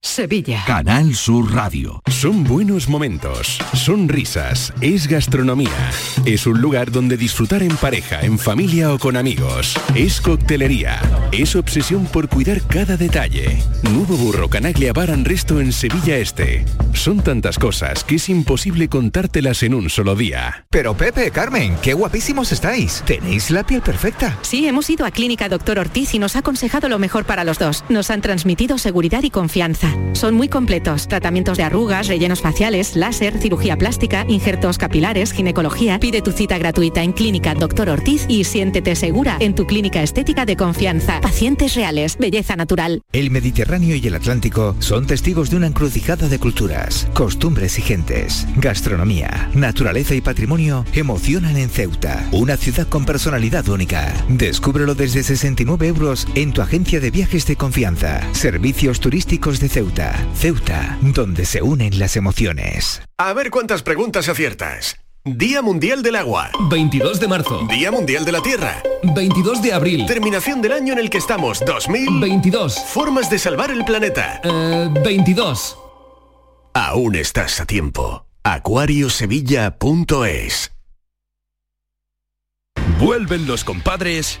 Sevilla.
Canal Sur Radio. Son buenos momentos, son risas, es gastronomía. Es un lugar donde disfrutar en pareja, en familia o con amigos. Es coctelería. Es obsesión por cuidar cada detalle. Nuevo Burro Canaglia Bar and Resto en Sevilla Este. Son tantas cosas que es imposible contártelas en un solo día.
Pero Pepe, Carmen, qué guapísimos estáis. Tenéis la piel perfecta.
Sí, hemos ido a Clínica Doctor Ortiz y nos ha aconsejado lo mejor para los dos. Nos han transmitido seguridad y confianza. Son muy completos. Tratamientos de arrugas, rellenos faciales, láser, cirugía plástica, injertos capilares, ginecología. Pide tu cita gratuita en Clínica Doctor Ortiz y siéntete segura en tu clínica estética de confianza. Pacientes reales, belleza natural.
El Mediterráneo y el Atlántico son testigos de una encrucijada de culturas, costumbres y gentes. Gastronomía, naturaleza y patrimonio emocionan en Ceuta, una ciudad con personalidad única. Descúbrelo desde 69 euros en tu agencia de viajes de confianza. Servicios turísticos de Ceuta. Ceuta, donde se unen las emociones.
A ver cuántas preguntas aciertas. Día Mundial del Agua.
22 de marzo.
Día Mundial de la Tierra.
22 de abril.
Terminación del año en el que estamos. 2022. Formas de salvar el planeta.
22.
Aún estás a tiempo. Acuariosevilla.es
Vuelven los compadres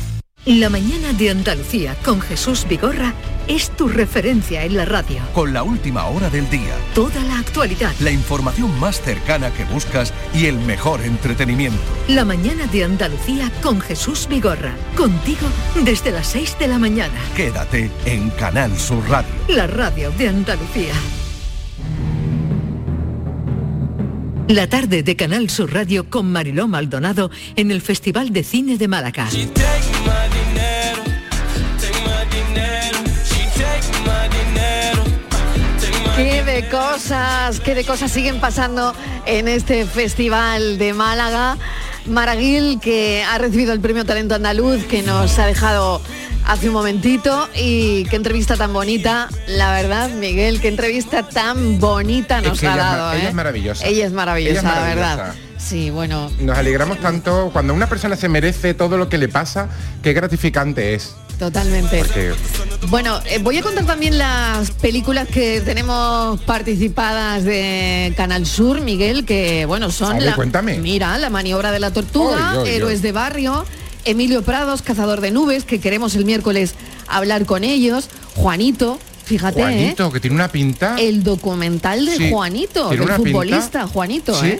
La mañana de Andalucía con Jesús Vigorra es tu referencia en la radio.
Con la última hora del día,
Toda la actualidad.
la información más cercana que buscas y el mejor entretenimiento.
La mañana de Andalucía con Jesús Vigorra. Contigo desde las 6 de la mañana.
Quédate en Canal Sur Radio.
La radio de Andalucía. La tarde de Canal Sur Radio con Mariló Maldonado en el Festival de Cine de Málaga.
Qué de cosas, qué de cosas siguen pasando en este festival de Málaga. Maraguil, que ha recibido el premio Talento Andaluz, que nos ha dejado hace un momentito. Y qué entrevista tan bonita, la verdad, Miguel, qué entrevista tan bonita nos
Es que
ha dado.
ella
¿eh?
es maravillosa.
Ella es maravillosa,
Ella es
la verdad.
maravillosa.
Sí, bueno,
Nos alegramos tanto cuando una persona se merece todo lo que le pasa, qué gratificante es.
Totalmente.
Porque
Bueno, eh, voy a contar también las películas que tenemos participadas de Canal Sur, Miguel, que bueno, son
ver,
la,
cuéntame.
mira, La maniobra de la tortuga,
Oy, oy,
Héroes
oy.
de barrio, Emilio Prados, Cazador de nubes, que queremos el miércoles hablar con ellos, Juanito, fíjate, ¿eh?
Juanito, que tiene una pinta.
el documental de
Sí,
Juanito,
pinta.
futbolista Juanito,
Sí.
¿eh?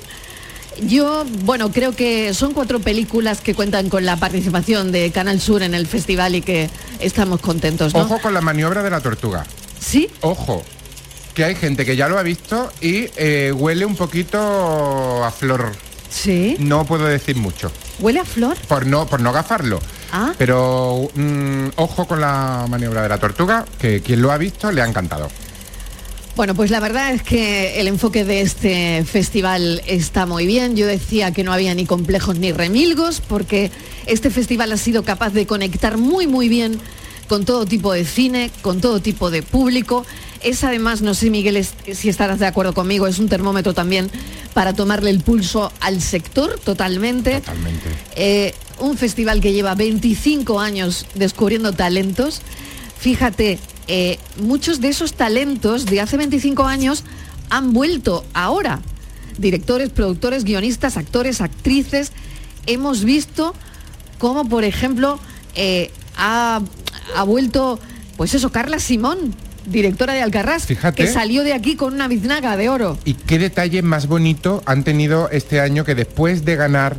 Yo, bueno, creo que son cuatro películas que cuentan con la participación de Canal Sur en el festival y que estamos contentos, ¿no?
Ojo con la maniobra de la tortuga.
Sí.
Ojo. Que hay gente que ya lo ha visto y eh, huele un poquito a flor.
Sí.
No puedo decir mucho.
¿Huele a flor?
Por no, por no gafarlo.
Ah.
Pero mm, ojo con la maniobra de la tortuga, que quien lo ha visto le ha encantado.
Bueno, pues la verdad es que el enfoque de este festival está muy bien. Yo decía que no había ni complejos ni remilgos, porque este festival ha sido capaz de conectar muy, muy bien con todo tipo de cine, con todo tipo de público. Es además, no sé Miguel si estarás de acuerdo conmigo, es un termómetro también para tomarle el pulso al sector totalmente.
Totalmente.
Eh, un festival que lleva 25 años descubriendo talentos. Fíjate, eh, muchos de esos talentos de hace 25 años han vuelto ahora. Directores, productores, guionistas, actores, actrices. Hemos visto cómo, por ejemplo, eh, ha, ha vuelto, pues eso, Carla Simón, directora de Alcarrás,
Fíjate.
que salió de aquí con una biznaga de oro.
¿Y qué detalle más bonito han tenido este año que después de ganar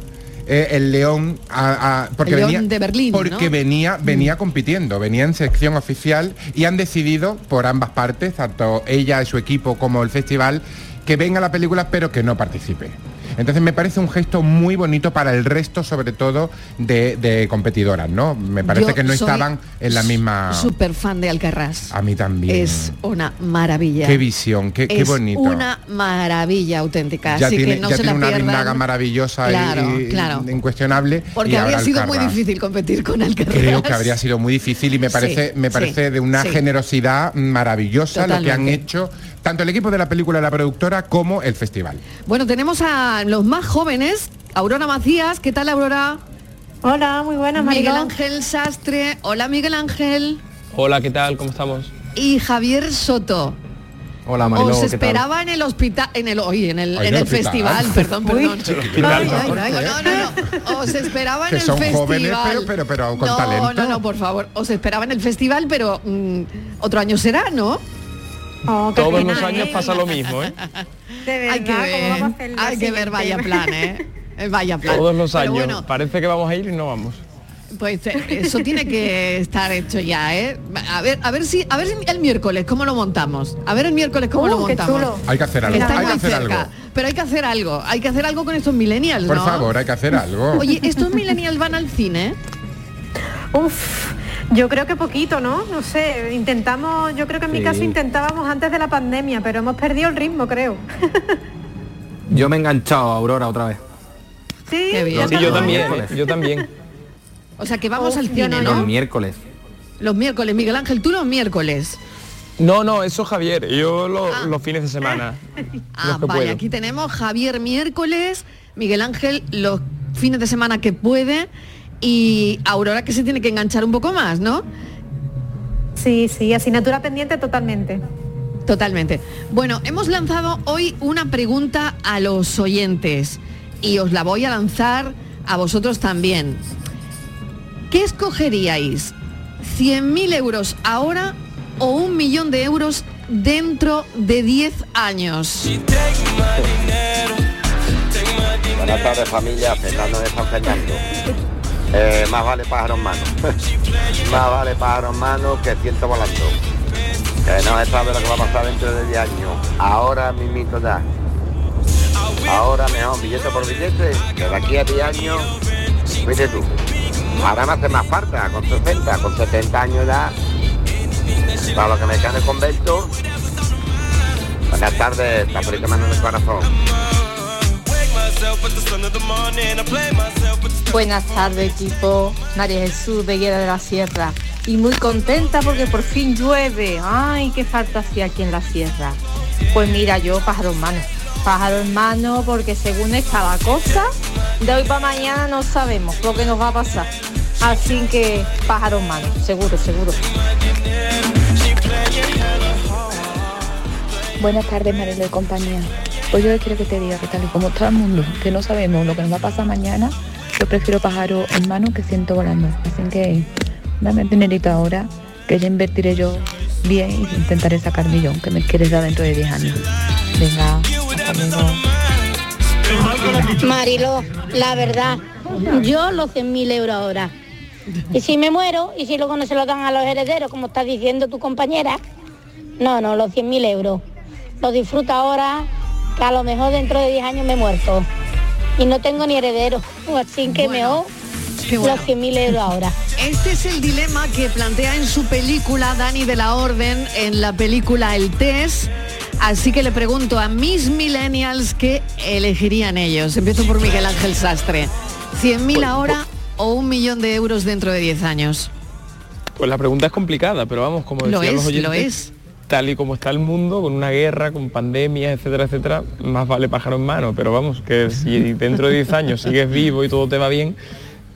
eh, el León, a- a- porque
El León
venía,
de Berlín,
porque
¿no? Mm.
venía, venía compitiendo, venía en sección oficial y han decidido por ambas partes, tanto ella y su equipo como el festival, que venga la película pero que no participe. Entonces me parece un gesto muy bonito para el resto, sobre todo, de, de competidoras, ¿no? Me parece
Yo
que no estaban en la misma...
Súper fan de Alcarrás.
A mí también.
Es una maravilla.
Qué visión, qué, bonito.
una maravilla auténtica.
ya
así
tiene,
que no
ya
se
tiene
la
una biznaga maravillosa
Claro,
y,
claro.
incuestionable.
Porque
y
habría sido muy difícil competir con Alcarrás.
Creo que habría sido muy difícil y me
Sí,
parece, me
sí,
parece de una generosidad maravillosa lo que han hecho tanto el equipo de la película de la productora como el festival.
Bueno, tenemos a los más jóvenes. Aurora Macías, ¿qué tal Aurora?
Hola, muy buena,
Miguel. Ángel Sastre. Hola Miguel Ángel.
Hola, ¿qué tal? ¿Cómo estamos?
Y Javier Soto.
Hola, Mariló,
Os
¿qué tal?
esperaba en el hospital, en el hoy, en el,
Ay,
en el festival, <laughs> perdón, perdón. Ay, ay, no, no, no. <laughs> Os esperaba en el
son
festival.
jóvenes, pero- pero- pero con
no,
talento.
No, no, por favor. Os esperaba en el festival, pero mm, otro año será, ¿no?
Todos los años pasa lo mismo, ¿eh?
hay que ver, hay que ver, vaya plan, ¿eh? <laughs> Eh, Vaya plan.
Todos los años.
bueno,
Parece que vamos a ir y no vamos.
pues eh, eso tiene que estar hecho ya, ¿eh? A ver, a ver si, a ver si el miércoles cómo lo montamos. A ver el miércoles cómo
Uh,
lo
qué
montamos.
chulo.
Hay que hacer algo,
Está
hay que hacer
cerca,
algo.
pero hay que hacer algo. Hay que hacer algo con estos millennials,
Por
¿no?
favor, hay que hacer algo.
Oye, estos millennials van al cine.
Uf, yo creo que poquito, ¿no? No sé, intentamos, yo creo que en mi caso intentábamos antes de la pandemia, pero hemos perdido el ritmo, creo. <laughs>
Yo me he enganchado a Aurora otra vez.
Sí,
Qué bien.
Sí, yo también, ¿eh? yo también. <laughs>
O sea que vamos al cine,
no,
¿no?
El miércoles.
Los miércoles, Miguel Ángel, tú los miércoles.
No, no, eso Javier. Yo lo- los fines de semana. <laughs>
Ah,
los que
vale,
puedo.
aquí tenemos Javier miércoles, Miguel Ángel los fines de semana que puede y Aurora que se tiene que enganchar un poco más, ¿no?
Sí, sí, asignatura pendiente totalmente.
Totalmente. Bueno, hemos lanzado hoy una pregunta a los oyentes y os la voy a lanzar a vosotros también. ¿Qué escogeríais? ¿100.000 euros ahora o un millón de euros dentro de 10 años?
Buenas tardes familia, Fernando de San Fernando. Eh, más vale pájaro en mano. <laughs> más vale pájaro en mano que ciento volando. Que no se sabe lo que va a pasar dentro de 10 años. Ahora mismito ya. Ahora mejor billete por billete, que de aquí a 10 años, vete tú. Ahora me hace más falta, con 60, con 70 años ya. Para lo que me en el convento. Buenas tardes, Caprito Mano del Corazón.
Buenas tardes equipo, María Jesús de Guerra de la Sierra y muy contenta porque por fin llueve. Ay, qué falta hacía aquí en la sierra. Pues mira, yo pájaro en mano, pájaro en mano porque según está la cosa, de hoy para mañana no sabemos lo que nos va a pasar. Así que pájaro en mano, seguro, seguro.
Buenas tardes, Marilo y compañía. Pues yo quiero que te diga que tal y como todo el mundo, que no sabemos lo que nos va a pasar mañana, yo prefiero pájaro en mano que siento volando. Así que dame el dinerito ahora, que ya invertiré yo bien y intentaré sacar millón, que me quieres dar dentro de 10 años. Venga.
Marilo, la verdad, yo los 100.000 euros ahora. Y si me muero, y si luego no se lo dan a los herederos, como está diciendo tu compañera, no, no, los 100.000 euros. Lo disfruto ahora, que a lo mejor dentro de 10 años me he muerto. Y no tengo ni heredero, <laughs> así que mejor los 100.000 euros ahora.
Este es el dilema que plantea en su película Dani de la Orden, en la película El Test. Así que le pregunto a mis millennials qué elegirían ellos. Empiezo por Miguel Ángel Sastre. ¿100.000 ahora o un millón de euros dentro de 10 años?
Pues la pregunta es complicada, pero vamos, como
Lo
decían los
es,
oyentes,
lo es.
Tal y como está el mundo, con una guerra, con pandemias, etcétera, etcétera, más vale pájaro en mano. Pero vamos, que si dentro de 10 años sigues vivo y todo te va bien,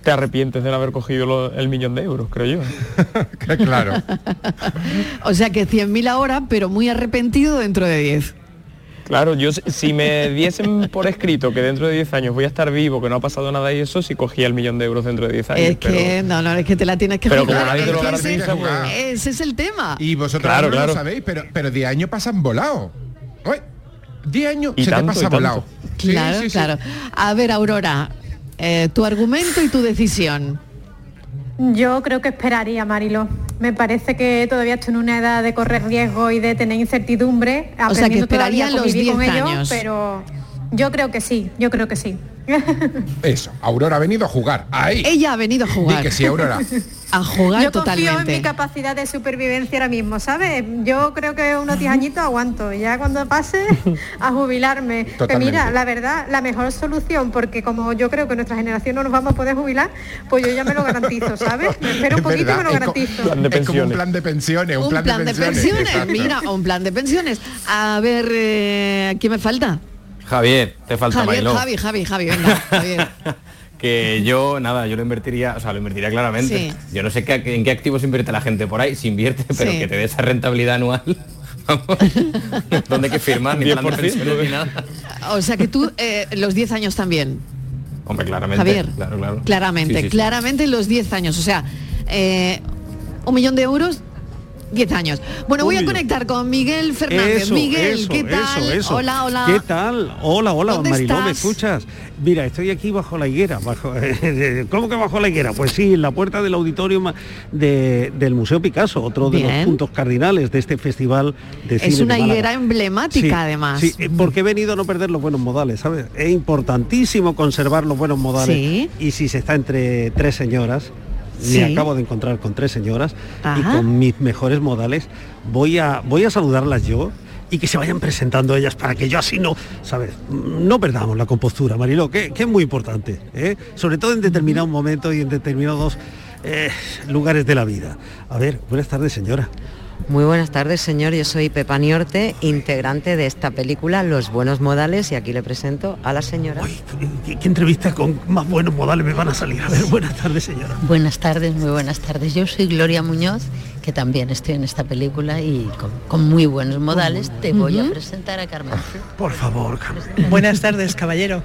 te arrepientes de no haber cogido lo- el millón de euros, creo yo. <laughs>
claro.
O sea que 100.000 ahora, pero muy arrepentido dentro de 10.
Claro, yo si- me diesen por escrito que dentro de 10 años voy a estar vivo, que no ha pasado nada y eso, sí cogía el millón de euros dentro de 10 años.
Es que, no, no, es que te la tienes que
Pero
jugar.
como nadie te lo
Es
garantiza,
ese,
pues-
ese es el tema.
Y vosotros
Claro,
no
claro.
lo sabéis, pero, pero 10 años pasan volado. Uy, 10 años
Y
se
tanto,
te pasa volado. Sí,
Claro,
sí, sí.
claro. A ver, Aurora, eh, tu argumento y tu decisión.
Yo creo que esperaría, Marilo. Me parece que todavía estoy en una edad de correr riesgo y de tener incertidumbre.
O sea, que
aprendiendo todavía
esperaría
a
los
convivir con
10
ellos,
años.
pero yo creo que sí, yo creo que sí. <laughs>
Eso, Aurora ha venido a jugar. Ahí.
Ella ha venido a jugar.
Que sí, Aurora. <laughs>
A jugar
yo confío en mi capacidad de supervivencia ahora mismo, ¿sabes? Yo creo que unos 10 añitos aguanto. Ya cuando pase <laughs> a jubilarme. Que
Totalmente.
mira, la verdad, la mejor solución, porque como yo creo que nuestra generación no nos vamos a poder jubilar, pues yo ya me lo garantizo, ¿sabes? Me espero un poquito y me lo garantizo.
Es como un plan de pensiones, un,
Un plan, de pensiones,
exacto.
mira, un plan de pensiones. A ver, eh, ¿quién me falta?
Javier, te falta
Javier,
Mariló.
Javi, Javi, Javi, venga, Javier. <laughs>
Que yo, nada, yo lo invertiría, o sea, lo invertiría claramente.
Sí.
Yo no sé qué, en qué activos invierte la gente por ahí, si invierte, <laughs> pero
Sí.
que te dé esa rentabilidad anual. <laughs> ¿Dónde hay que firmar? Ni plan de
10%,
pensiones ni nada.
O sea que tú, eh, los 10 años también,
Hombre, claramente.
Javier.
Claro, claro.
claramente,
Sí, sí, sí.
claramente los 10 años. O sea, eh, un millón de euros, 10 años. Bueno, voy a conectar con Miguel Fernández.
Eso,
Miguel,
eso,
¿qué tal?
eso.
Hola, hola.
¿Qué tal? Hola, hola,
¿Dónde
Mariló, ¿me escuchas? Mira, estoy aquí bajo la higuera. Bajo, <laughs> ¿Cómo que bajo la higuera? Pues sí, en la puerta del auditorio de- del Museo Picasso, otro de los puntos cardinales de este festival de cine
Es una higuera emblemática,
Sí,
además.
Sí, eh, porque he venido a no perder los buenos modales, ¿sabes? Es importantísimo conservar los buenos modales.
Sí.
Y si se está entre tres señoras,
Sí.
me acabo de encontrar con tres señoras y con mis mejores modales, voy a, voy a saludarlas yo y que se vayan presentando ellas para que yo así no, ¿sabes? No perdamos la compostura, Mariló, que, que es muy importante, ¿eh? sobre todo en determinados momentos y en determinados eh, lugares de la vida. A ver, buenas tardes, señora.
Muy buenas tardes, señor. Yo soy Pepa Niorte, integrante de esta película Los Buenos Modales y aquí le presento a la señora.
¿Qué, qué entrevista con más buenos modales me van a salir? A ver, buenas tardes, señora.
Buenas tardes, muy buenas tardes. Yo soy Gloria Muñoz, que también estoy en esta película y con, con muy buenos modales te voy a presentar a Carmen.
Por favor, Carmen.
Buenas tardes, caballero.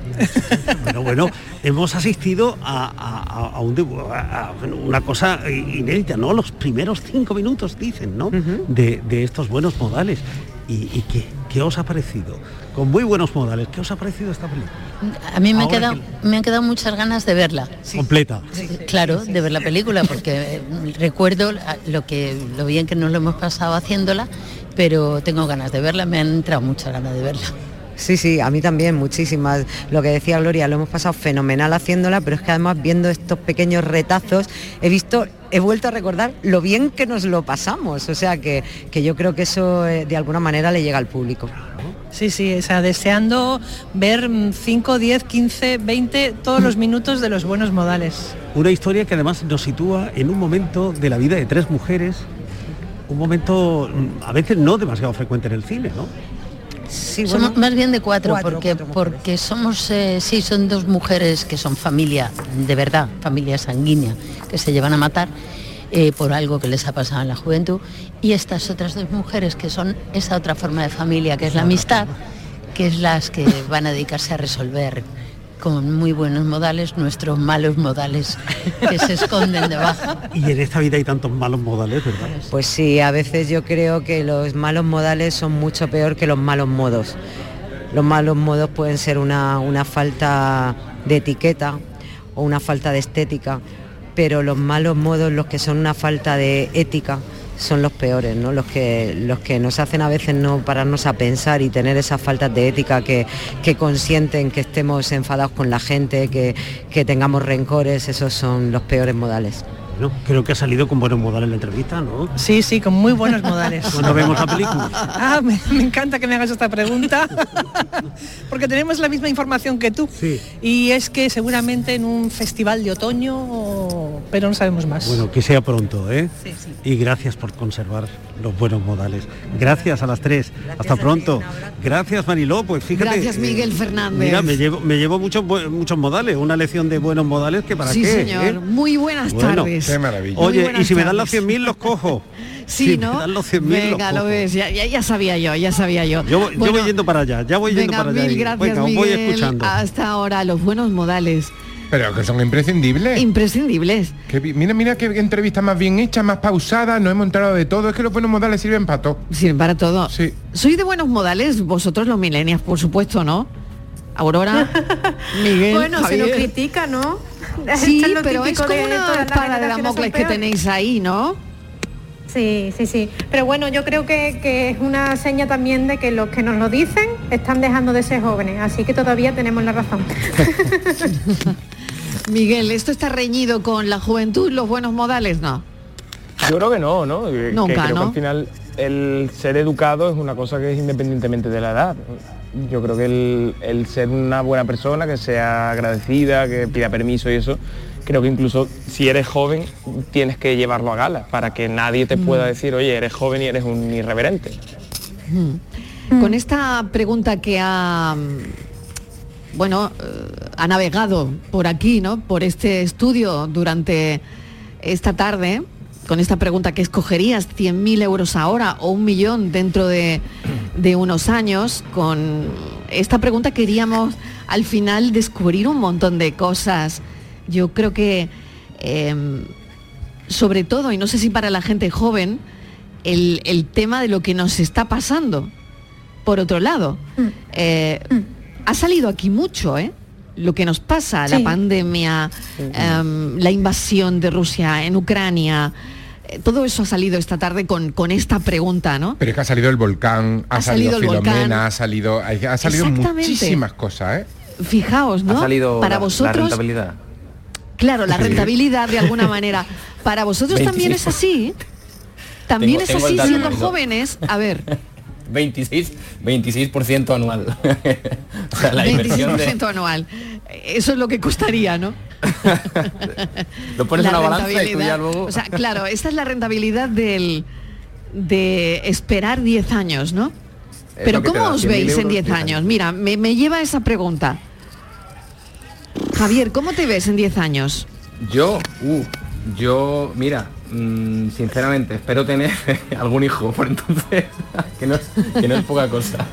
Bueno, bueno, hemos asistido a, a- a- un a una cosa inédita, ¿no? Los primeros cinco minutos, dicen, ¿no? de, de estos buenos modales. ¿Y, y qué, qué os ha parecido? Con muy buenos modales, ¿qué os ha parecido esta película?
A mí me, han
Ahora
quedado, me han quedado muchas ganas de verla.
Completa.
Claro, de ver la película, porque eh, recuerdo lo, que, lo bien que nos lo hemos pasado haciéndola, pero tengo ganas de verla, me han entrado muchas ganas de verla.
Sí, sí, a mí también, muchísimas. Lo que decía Gloria, lo hemos pasado fenomenal haciéndola, pero es que además viendo estos pequeños retazos, he visto, he vuelto a recordar lo bien que nos lo pasamos. O sea que, que yo creo que eso eh, de alguna manera le llega al público.
Sí, sí, o sea, deseando ver 5, 10, 15, 20, todos los minutos de los buenos modales.
Una historia que además nos sitúa en un momento de la vida de tres mujeres, un momento mm, a veces no demasiado frecuente en el cine, ¿no?
Sí, somos más bien de cuatro, porque, porque somos, eh, sí, son dos mujeres que son familia, de verdad, familia sanguínea, que se llevan a matar eh, por algo que les ha pasado en la juventud, y estas otras dos mujeres que son esa otra forma de familia, que es la amistad, que es las que van a dedicarse a resolver con muy buenos modales nuestros malos modales que se esconden debajo. <laughs>
Y en esta vida hay tantos malos modales, ¿verdad?
Pues sí, a veces yo creo que los malos modales son mucho peor que los malos modos. Los malos modos pueden ser una, una falta de etiqueta o una falta de estética, pero los malos modos, los que son una falta de ética, son los peores, ¿no? Los que, los que nos hacen a veces no pararnos a pensar y tener esas faltas de ética que, que consienten que estemos enfadados con la gente, que, que tengamos rencores, esos son los peores modales.
Bueno, creo que ha salido con buenos modales la entrevista, ¿no?
Sí, sí, con muy buenos modales. <laughs>
Cuando vemos la película.
Ah, me, me encanta que me hagas esta pregunta, <laughs> porque tenemos la misma información que tú.
Sí.
Y es que seguramente en un festival de otoño, pero no sabemos más.
Bueno, que sea pronto, ¿eh?
Sí, sí.
Y gracias por conservar los buenos modales. Gracias a las tres. Hasta pronto. Gracias, Mariló. Pues fíjate.
Gracias, Miguel
eh,
Fernández.
Mira, me llevo, me llevo muchos, muchos modales. Una lección de buenos modales que para
Sí,
qué.
señor.
¿eh?
Muy buenas
Bueno,
tardes.
Qué maravilla.
Oye, y si me dan los
tardes.
100.000 los cojo. <laughs>
Sí,
Si
¿no?
me dan los 100.000 los
Venga, lo
cojo.
ves, ya, ya, ya sabía yo, ya sabía yo.
Yo, voy- yo
Bueno,
voy yendo para allá, ya voy yendo para allá.
mil
y-
gracias,
Venga, os voy
Miguel.
escuchando.
Hasta ahora, los buenos modales.
Pero que son imprescindibles.
Imprescindibles.
Que mira, mira qué entrevista más bien hecha, más pausada, no hemos enterado de todo. Es que los buenos modales sirven para todo.
Sirven para todo.
Sí.
Sois de buenos modales, vosotros los millennials, por supuesto, ¿no? Aurora, <laughs> Miguel,
Bueno, se nos critica, ¿no?
Sí, <laughs>
Esto es
pero es como
de
una espada de Damocles que tenéis ahí, ¿no?
Sí, sí, sí. Pero bueno, yo creo que, que es una seña también de que los que nos lo dicen están dejando de ser jóvenes, así que todavía tenemos la razón. <laughs>
Miguel, ¿esto está reñido con la juventud, los buenos modales? No.
Yo creo que no, ¿no? Que
Nunca,
creo que
¿no?
al final el ser educado es una cosa que es independientemente de la edad. Yo creo que el, el ser una buena persona, que sea agradecida, que pida permiso y eso, creo que incluso si eres joven tienes que llevarlo a gala para que nadie te pueda
Mm.
decir, oye, eres joven y eres un irreverente.
Con esta pregunta que ha, mm, bueno, eh, ha navegado por aquí, ¿no? Por este estudio durante esta tarde, con esta pregunta que escogerías 100.000 euros ahora o un millón dentro de, de unos años, con esta pregunta queríamos al final descubrir un montón de cosas. Yo creo que em, sobre todo, y no sé si para la gente joven, el, el tema de lo que nos está pasando. Por otro lado, eh, ha salido aquí mucho, ¿eh? Lo que nos pasa, la pandemia, em, la invasión de Rusia en Ucrania, todo eso ha salido esta tarde con, con esta pregunta, ¿no?
Pero es que ha salido el volcán, ha,
Ha
salido,
salido el
Filomena,
volcán.
ha salido, ha salido muchísimas cosas, ¿eh?
Fijaos, ¿no?
Ha salido
para
la- la
vosotros,
rentabilidad.
claro, la rentabilidad de alguna manera. Para vosotros también es
26.
así. También
Tengo-
es
tengo
así siendo jóvenes. A ver, <laughs>
26, 26% anual. <laughs> o sea, la inversión de...
25% anual. Eso es lo que costaría, ¿no? <laughs>
Lo pones en
La
una balanza y tú ya luego...
O sea, claro, esta es la rentabilidad del de esperar 10 años, ¿no?
Es
Pero ¿cómo os
100.000
veis en
euros,
10
10
años? Mira, me, me lleva esa pregunta. Javier, ¿cómo te ves en 10 años?
Yo, uh, yo, mira, mm, sinceramente, espero tener <laughs> algún hijo por entonces, <laughs> que no es, que no es poca cosa.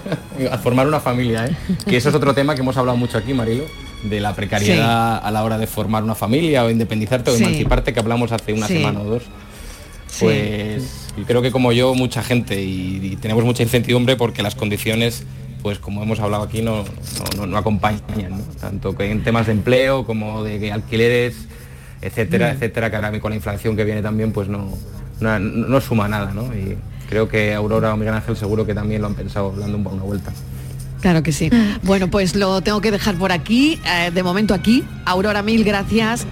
A formar una familia, ¿eh? Que eso es otro tema que hemos hablado mucho aquí, Marilo, de la precariedad a la hora de formar una familia o independizarte o
Sí.
emanciparte, que hablamos hace una
Sí.
semana o dos. Pues creo que como yo, mucha gente, y, y tenemos mucha incertidumbre porque las condiciones, pues como hemos hablado aquí, no, no, no- no acompañan, tanto que en temas de empleo como de alquileres, etcétera,
Mm.
etcétera, que ahora con la inflación que viene también, pues no, no, no suma nada, ¿no? Y creo que Aurora o Miguel Ángel seguro que también lo han pensado dando un- una vuelta.
Claro que sí. Bueno, pues lo tengo que dejar por aquí, eh, de momento aquí. Aurora, mil gracias.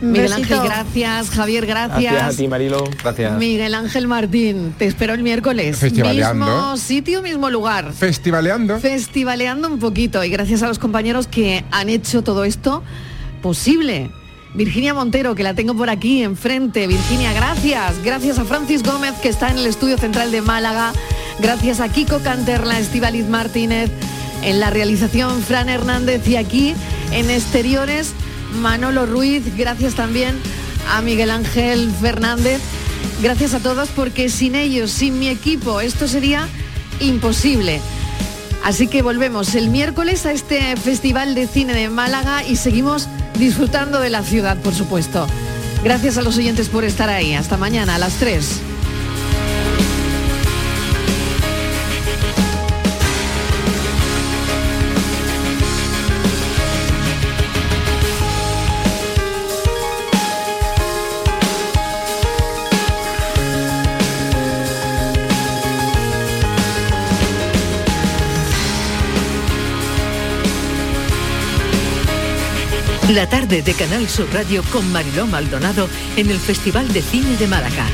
Miguel. Ángel, gracias. Javier, gracias.
Gracias a ti, Marilo.
Gracias.
Miguel Ángel Martín, te espero el miércoles.
Festivaleando.
Mismo sitio, mismo lugar.
Festivaleando.
Festivaleando un poquito y gracias a los compañeros que han hecho todo esto posible. Virginia Montero, que la tengo por aquí enfrente. Virginia, gracias. Gracias a Francis Gómez, que está en el estudio central de Málaga. Gracias a Kiko Canterla, Estivaliz Martínez. En la realización, Fran Hernández. Y aquí, en exteriores, Manolo Ruiz. Gracias también a Miguel Ángel Fernández. Gracias a todos porque sin ellos, sin mi equipo, esto sería imposible. Así que volvemos el miércoles a este Festival de Cine de Málaga y seguimos disfrutando de la ciudad, por supuesto. Gracias a los oyentes por estar ahí. Hasta mañana a las 3.
La tarde de Canal Sur Radio con Mariló Maldonado en el Festival de Cine de Málaga.